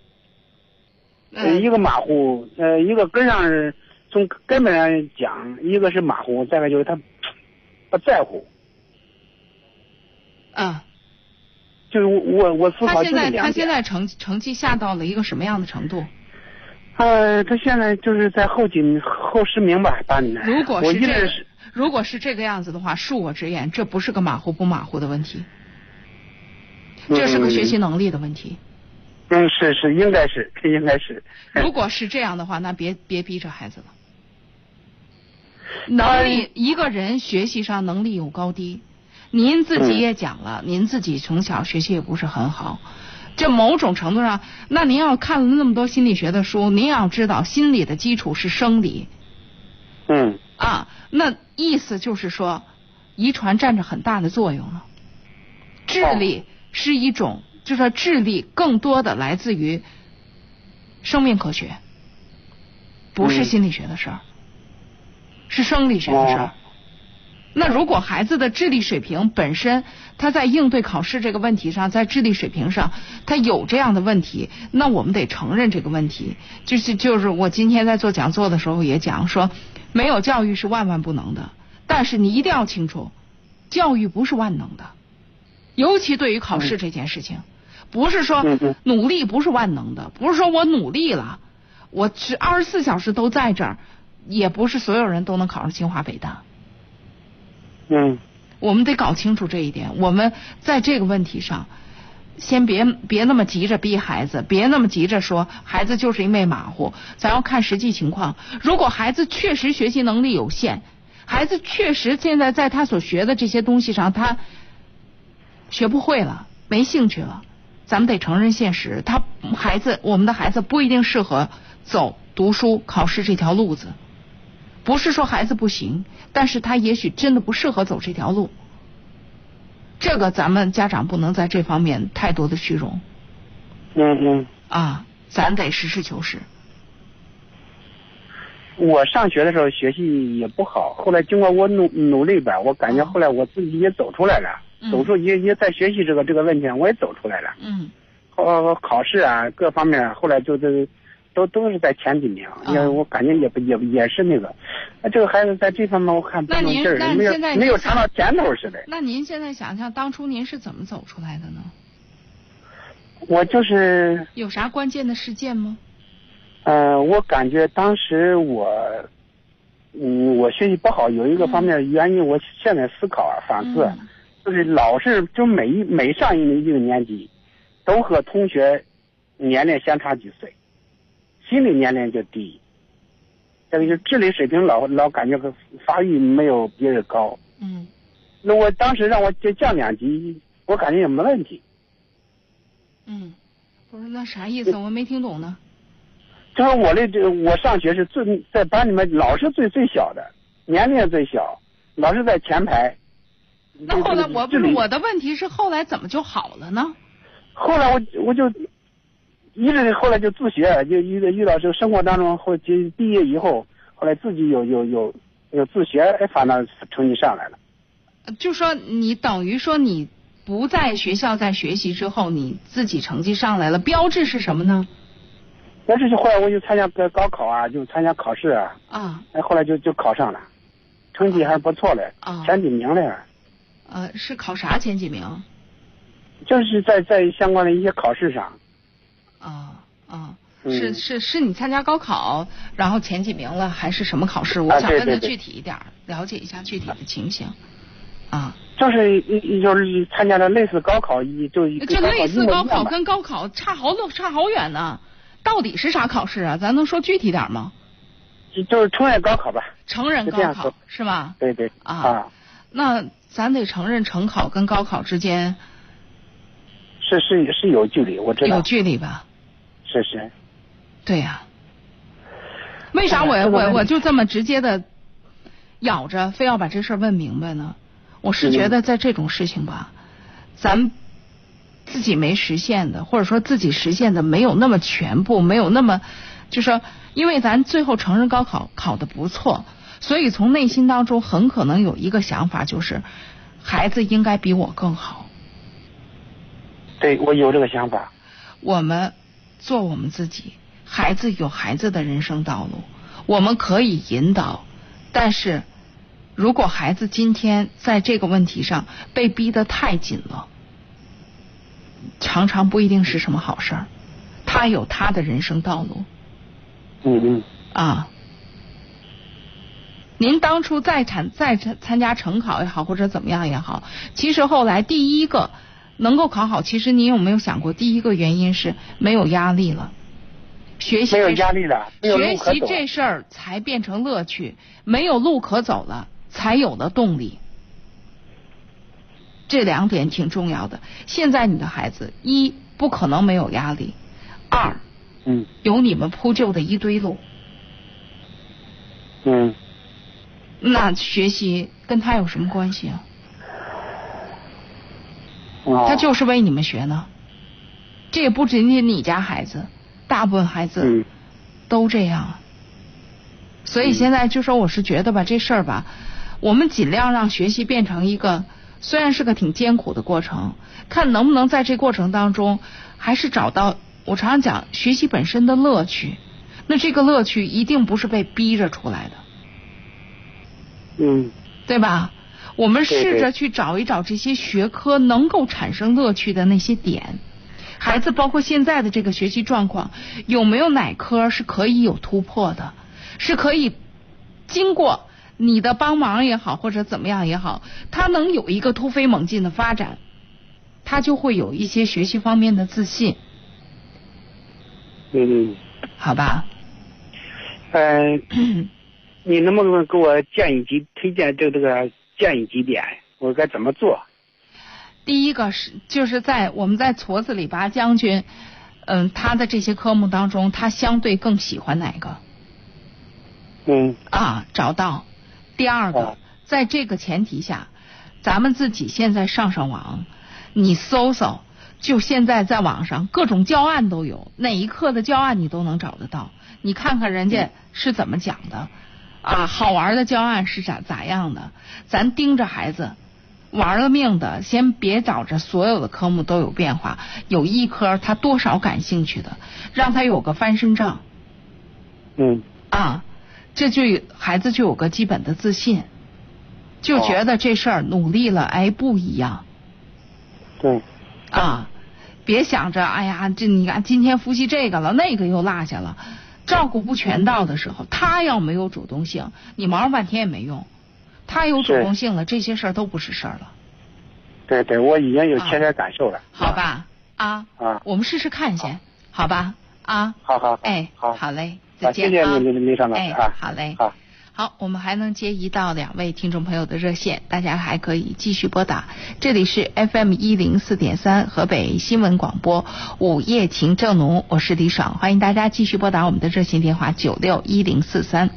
呃，一个马虎，呃，一个根上是从根本上讲，一个是马虎，再一个就是他 不在乎。嗯。就是我我思他考就现在他。现在成成绩下到了一个什么样的程度？呃，他现在就是在后几后十名吧，班里面。如果是这是，如果是这个样子的话，恕我直言，这不是个马虎不马虎的问题，这是个学习能力的问题。嗯，是是，应该是这应该是。如果是这样的话，那别别逼着孩子了。能力，一个人学习上能力有高低，您自己也讲了，您自己从小学习也不是很好。这某种程度上，那您要看了那么多心理学的书，您要知道心理的基础是生理。嗯。啊，那意思就是说，遗传占着很大的作用了。智力是一种，就说智力更多的来自于生命科学，不是嗯心理学的事儿，是生理学的事儿。哦那如果孩子的智力水平本身，他在应对考试这个问题上，在智力水平上，他有这样的问题，那我们得承认这个问题。就是就是我今天在做讲座的时候也讲说，没有教育是万万不能的，但是你一定要清楚，教育不是万能的，尤其对于考试这件事情，不是说努力不是万能的，不是说我努力了，我是二十四小时都在这儿，也不是所有人都能考上清华北大。嗯。我们得搞清楚这一点。我们在这个问题上，先别别那么急着逼孩子，别那么急着说孩子就是因为马虎。咱要看实际情况。如果孩子确实学习能力有限，孩子确实现在在他所学的这些东西上，他学不会了，没兴趣了，咱们得承认现实。他孩子，我们的孩子不一定适合走读书、考试这条路子。不是说孩子不行，但是他也许真的不适合走这条路。这个咱们家长不能在这方面太多的虚荣嗯嗯。啊，咱得实事求是。我上学的时候学习也不好，后来经过我努努力吧，我感觉后来我自己也走出来了，走出也也在学习这个这个问题上我也走出来了。嗯。呃，考试啊各方面，后来就是都都是在前几名，嗯也我感觉也不也也是那个，那这个孩子在这方面我看不那您能劲儿，没有那现在没有想尝到甜头似的。那您现在想想，当初您是怎么走出来的呢？我就是有啥关键的事件吗？呃，我感觉当时我，嗯，我学习不好，有一个方面原因，我现在思考啊，反思，嗯就是老是就每一每上一一个年级，都和同学年龄相差几岁，心理年龄就低，这个就智力水平老老感觉和发育没有别人高。嗯。那我当时让我就降两级，我感觉也没问题。嗯，不是那啥意思？我没听懂呢。就是我的这个我上学是最在班里面老是最最小的，年龄最小，老是在前排。那后来我不是我的问题是后来怎么就好了呢？后来我我就一直后来就自学，就遇遇到这个生活当中后就毕业以后，后来自己有有有有自学，哎，反倒成绩上来了。呃就说你等于说你不在学校在学习之后，你自己成绩上来了，标志是什么呢？但是就后来我就参加个高考啊，就参加考试啊，啊哎，后来就就考上了，成绩还是不错的，啊前几名了。呃，是考啥前几名？就是在在相关的一些考试上，啊啊，嗯是是是你参加高考，然后前几名了，还是什么考试？我啊想问的对对对具体一点儿，了解一下具体的情形。啊，就是就是参加了类似高考一就一这类似高考跟跟高考差好多差好远呢，到底是啥考试啊？咱能说具体点吗？就是成人高考吧。成人高考是这样说是吧？对对啊那咱得承认，成考跟高考之间是是是有距离，我知道。有距离吧？是是。对呀、为啥我我我就这么直接的咬着，非要把这事儿问明白呢？我是觉得在这种事情吧，咱自己没实现的，或者说自己实现的没有那么全部，没有那么，就说因为咱最后成人高考考的不错，所以从内心当中很可能有一个想法，就是孩子应该比我更好。对我有这个想法。我们做我们自己，孩子有孩子的人生道路，我们可以引导，但是如果孩子今天在这个问题上被逼得太紧了，常常不一定是什么好事儿。他有他的人生道路嗯嗯。啊。您当初再参再参参加成考也好，或者怎么样也好，其实后来第一个能够考好，其实您有没有想过，第一个原因是没有压力了，学习没有压力了，学。习这事儿才变成乐趣，没有路可走了，才有了动力。这两点挺重要的。现在你的孩子，一不可能没有压力，二嗯有你们铺就的一堆路，嗯。那学习跟他有什么关系啊？哦。他就是为你们学呢。这也不仅仅你家孩子，大部分孩子嗯都这样。所以现在就说，我是觉得吧，这事儿吧，我们尽量让学习变成一个，虽然是个挺艰苦的过程，看能不能在这过程当中，还是找到我常常讲学习本身的乐趣。那这个乐趣一定不是被逼着出来的。嗯。对吧？我们试着去找一找这些学科能够产生乐趣的那些点。孩子包括现在的这个学习状况，有没有哪科是可以有突破的？是可以经过你的帮忙也好，或者怎么样也好，他能有一个突飞猛进的发展，他就会有一些学习方面的自信，嗯好吧？嗯。呃，你能不能给我建议几推荐这个这个建议几点？我该怎么做？第一个是就是在我们在矬子里拔将军，嗯，他的这些科目当中，他相对更喜欢哪个？嗯。啊，找到。第二个，在这个前提下，咱们自己现在上上网，你搜搜，就现在在网上各种教案都有，哪一课的教案你都能找得到。你看看人家是怎么讲的，啊，好玩的教案是咋咋样的，咱盯着孩子。玩了命的，先别找着所有的科目都有变化，有一科他多少感兴趣的，让他有个翻身仗。嗯。啊，这就有孩子就有个基本的自信，就觉得这事儿努力了，哎，不一样。对。啊，别想着哎呀，这你看今天复习这个了，那个又落下了，照顾不全到的时候，他要没有主动性，你忙半天也没用。他有主动性了，这些事儿都不是事儿了。对对，我已经有切身感受了。好吧，啊啊，我们试试看先，好吧？啊，好好，哎，好，好嘞，再见啊！谢谢您，您上老师啊，好嘞，好。好，我们还能接一到两位听众朋友的热线，大家还可以继续拨打。这里是 FM 一零四点三河北新闻广播午夜情正浓，我是李爽，欢迎大家继续拨打我们的热线电话九六一零四三。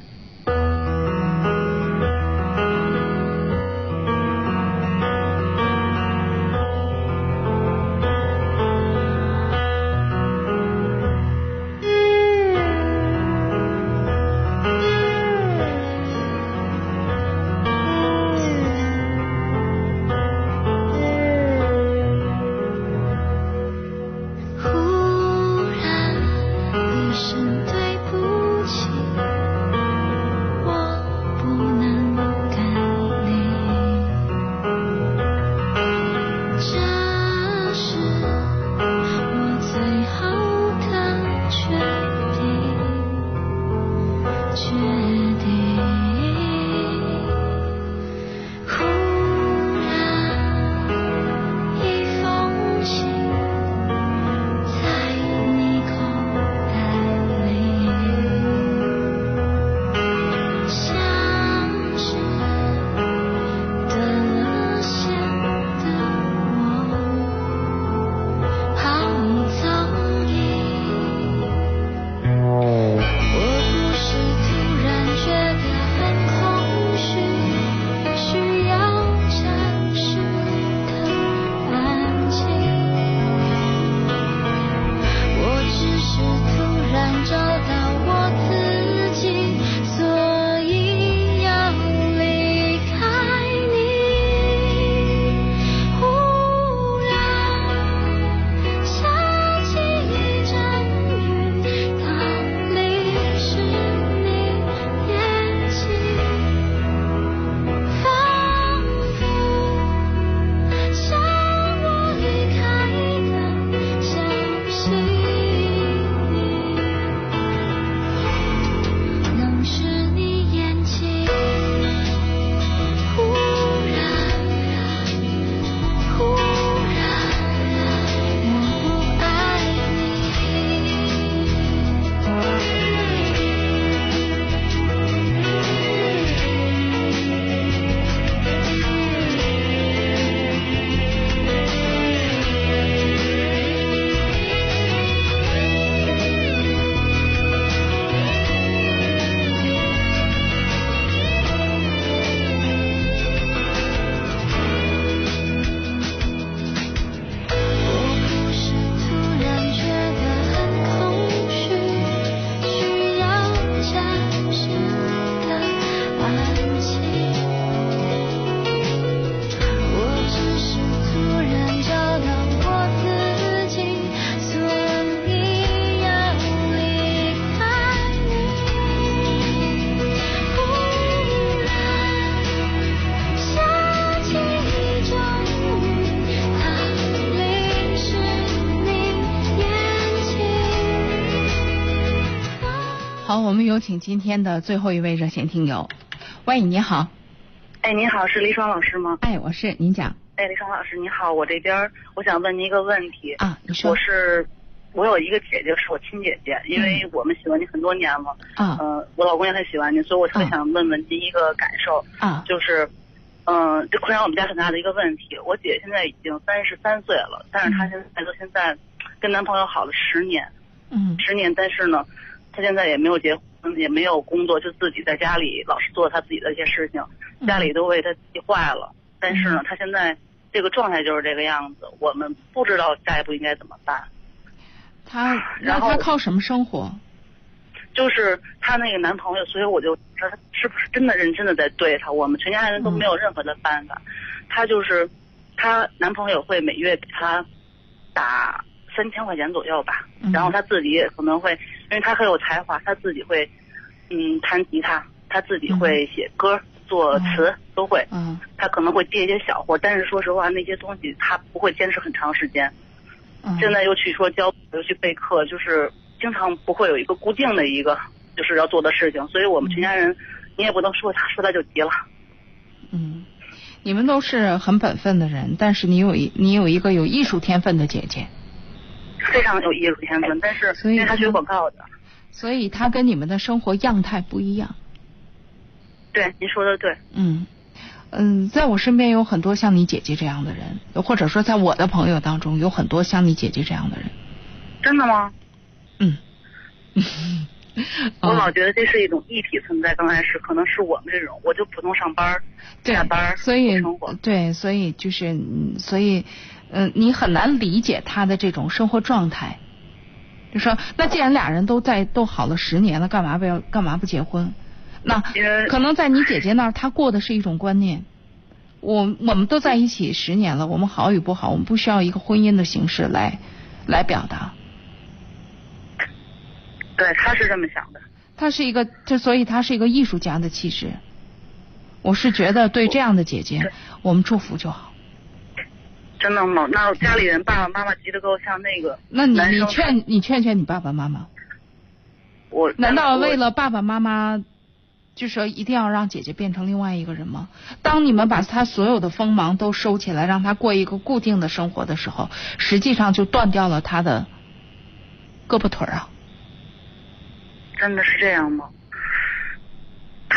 有请今天的最后一位热线听友。喂，你好。哎，您好，是李爽老师吗？哎，我是，您讲。哎，李爽老师，你好，我这边我想问您一个问题。啊，你说。我是，我有一个姐姐，是我亲姐姐，因为我们喜欢你很多年了。啊。呃，我老公也很喜欢你，所以我特别想问问第一个感受。啊。就是，嗯，这困扰我们家很大的一个问题。我姐现在已经三十三岁了，但是她现在到现在跟男朋友好了十年。嗯。十年，但是呢。她现在也没有结婚，也没有工作，就自己在家里老是做他自己的一些事情，家里都为他急坏了。但是呢，他现在这个状态就是这个样子，我们不知道下一步应该怎么办。他 然后他靠什么生活？就是他那个男朋友，所以我就说他是不是真的认真的在对他？我们全家人都没有任何的办法。他就是他男朋友会每月给他打。三千块钱左右吧，然后他自己也可能会，因为他很有才华，他自己会，嗯，弹吉他，他自己会写歌、作词都会。嗯，他可能会接一些小活，但是说实话，那些东西他不会坚持很长时间。嗯。现在又去说教，又去备课，就是经常不会有一个固定的一个就是要做的事情，所以我们全家人，你也不能说他，说他就急了。嗯，你们都是很本分的人，但是你有一你有一个有艺术天分的姐姐，非常有艺术天分，但是因为他学广告的，所以他跟你们的生活样态不一样。对，您说的对。嗯嗯，在我身边有很多像你姐姐这样的人，或者说在我的朋友当中有很多像你姐姐这样的人。真的吗？嗯。我老觉得这是一种一体存在，刚开始可能是我们这种，我就普通上班、下班，所以。对，所以就是，嗯所以，嗯、你很难理解他的这种生活状态。就说，那既然俩人都在都好了十年了，干嘛不要干嘛不结婚？那可能在你姐姐那儿，她过的是一种观念。我我们都在一起十年了，我们好与不好，我们不需要一个婚姻的形式来来表达。对，他是这么想的。他是一个，这所以他是一个艺术家的气质。我是觉得对这样的姐姐，我们祝福就好。真的吗？那家里人爸爸妈妈急得够像，那个那你你劝你劝劝你爸爸妈妈，我难道为了爸爸妈妈，就说一定要让姐姐变成另外一个人吗？当你们把她所有的锋芒都收起来，让她过一个固定的生活的时候，实际上就断掉了她的胳膊腿儿啊。真的是这样吗？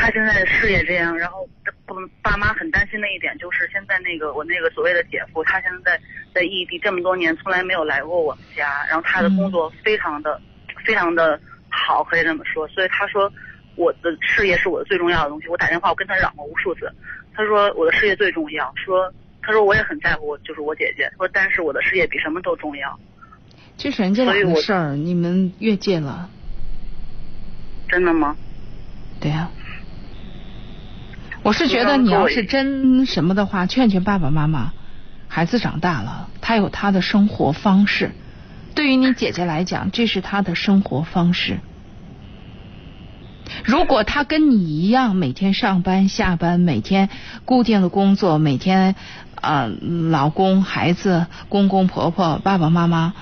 他现在事业这样，然后不爸妈很担心的一点就是，现在那个我那个所谓的姐夫，他现在在异地这么多年，从来没有来过我们家，然后他的工作非常的、非常的好，可以这么说，所以他说我的事业是我的最重要的东西。我打电话我跟他嚷过无数次，他说我的事业最重要，说他说我也很在乎，就是我姐姐，说但是我的事业比什么都重要。这是人家的事儿，你们越界了。真的吗？对呀、我是觉得你要是真什么的话，劝劝爸爸妈妈，孩子长大了，他有他的生活方式。对于你姐姐来讲，这是她的生活方式。如果她跟你一样，每天上班下班，每天固定的工作，每天呃老公、孩子、公公婆婆、爸爸妈妈，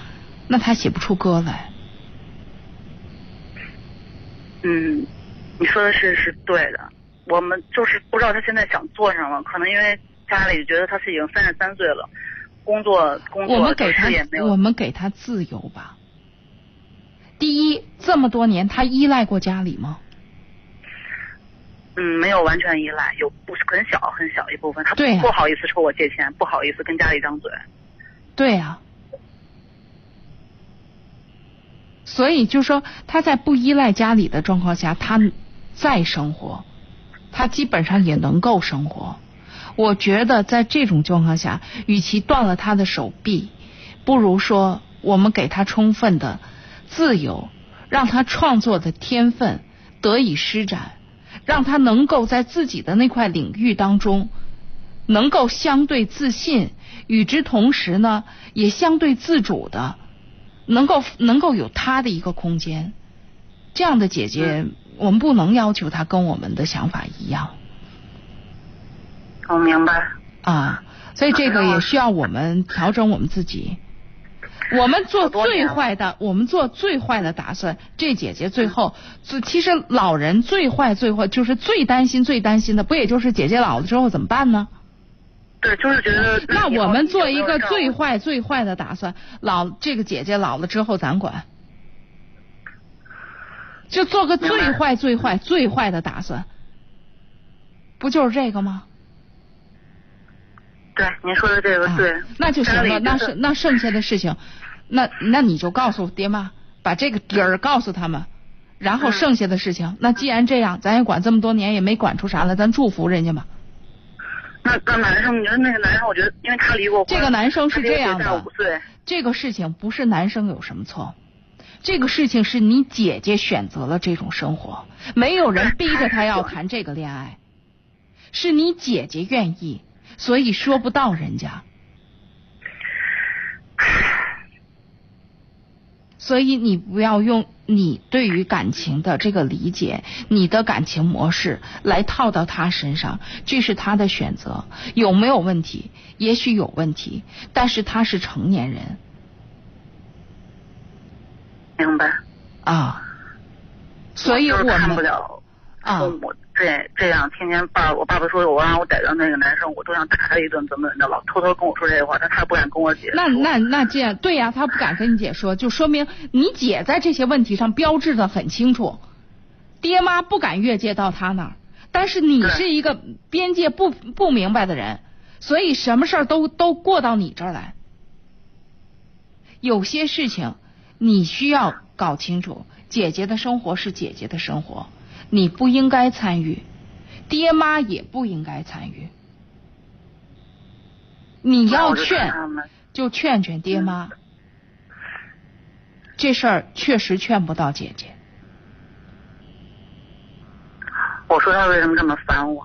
那她写不出歌来。嗯，你说的是是对的，我们就是不知道他现在想做什么，可能因为家里觉得他是已经三十三岁了，工作工作我们给他我们给他自由吧。第一，这么多年他依赖过家里吗？嗯，没有完全依赖，有不是很小很小一部分，他对呀不好意思冲我借钱，不好意思跟家里张嘴，对呀、所以就说他在不依赖家里的状况下，他再生活，他基本上也能够生活。我觉得在这种状况下，与其断了他的手臂，不如说我们给他充分的自由，让他创作的天分得以施展，让他能够在自己的那块领域当中能够相对自信，与之同时呢，也相对自主的，能够能够有他的一个空间。这样的姐姐，我们不能要求他跟我们的想法一样我明白。啊，所以这个也需要我们调整我们自己。我们做最坏的，我们做最坏的打算。这姐姐最后，最其实老人最坏最坏就是最担心最担心的，不也就是姐姐老了之后怎么办呢？对，就是觉得那我们做一个最坏最坏的打算，老这个姐姐老了之后咱管，就做个最坏最坏最坏的打算，不就是这个吗？对，您说的这个对，那就行了，那是那剩下的事情，那那你就告诉爹妈，把这个底儿告诉他们，然后剩下的事情，那既然这样，咱也管这么多年也没管出啥来，咱祝福人家吧。那那男生，你觉得那个男生，我觉得因为他离过婚，这个男生是这样的这个事情不是男生有什么错，这个事情是你姐姐选择了这种生活，没有人逼着她要谈这个恋爱，是你姐姐愿意，所以说不到人家。所以你不要用你对于感情的这个理解，你的感情模式来套到他身上，这是他的选择，有没有问题？也许有问题，但是他是成年人，明白。啊，所以我们看不了啊，父母这这样天天爸，我爸爸说我让我逮着那个男生，我都想打他一顿，怎么怎么着，老偷偷跟我说这些话，但他不敢跟我姐。那那那这样对呀、他不敢跟你姐说，就说明你姐在这些问题上标志的很清楚，爹妈不敢越界到他那儿，但是你是一个边界不不明白的人，所以什么事儿都都过到你这儿来。有些事情你需要搞清楚，姐姐的生活是姐姐的生活，你不应该参与，爹妈也不应该参与。你要劝，就劝劝爹妈。这事儿确实劝不到姐姐。我说他为什么这么烦我？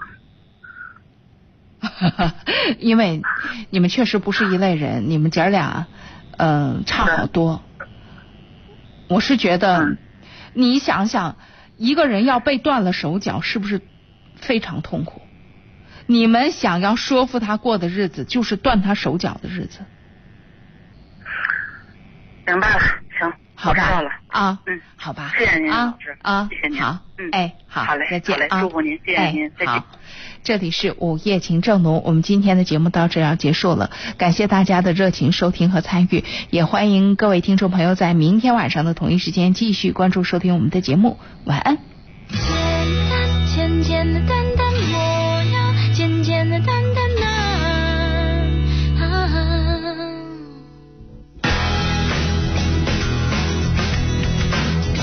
因为你们确实不是一类人，你们姐儿俩，嗯、差好多。我是觉得，你想想，一个人要被断了手脚，是不是非常痛苦？你们想要说服他过的日子，就是断他手脚的日子。明白了，行，好吧。啊嗯。好吧。谢谢您啊老师啊谢谢您。好嗯。哎好好嘞再见啊。祝福您谢谢您再见。这里是午夜情正浓我们今天的节目到这要结束了感谢大家的热情收听和参与也欢迎各位听众朋友在明天晚上的同一时间继续关注收听我们的节目。晚安。简单简简单单简简单单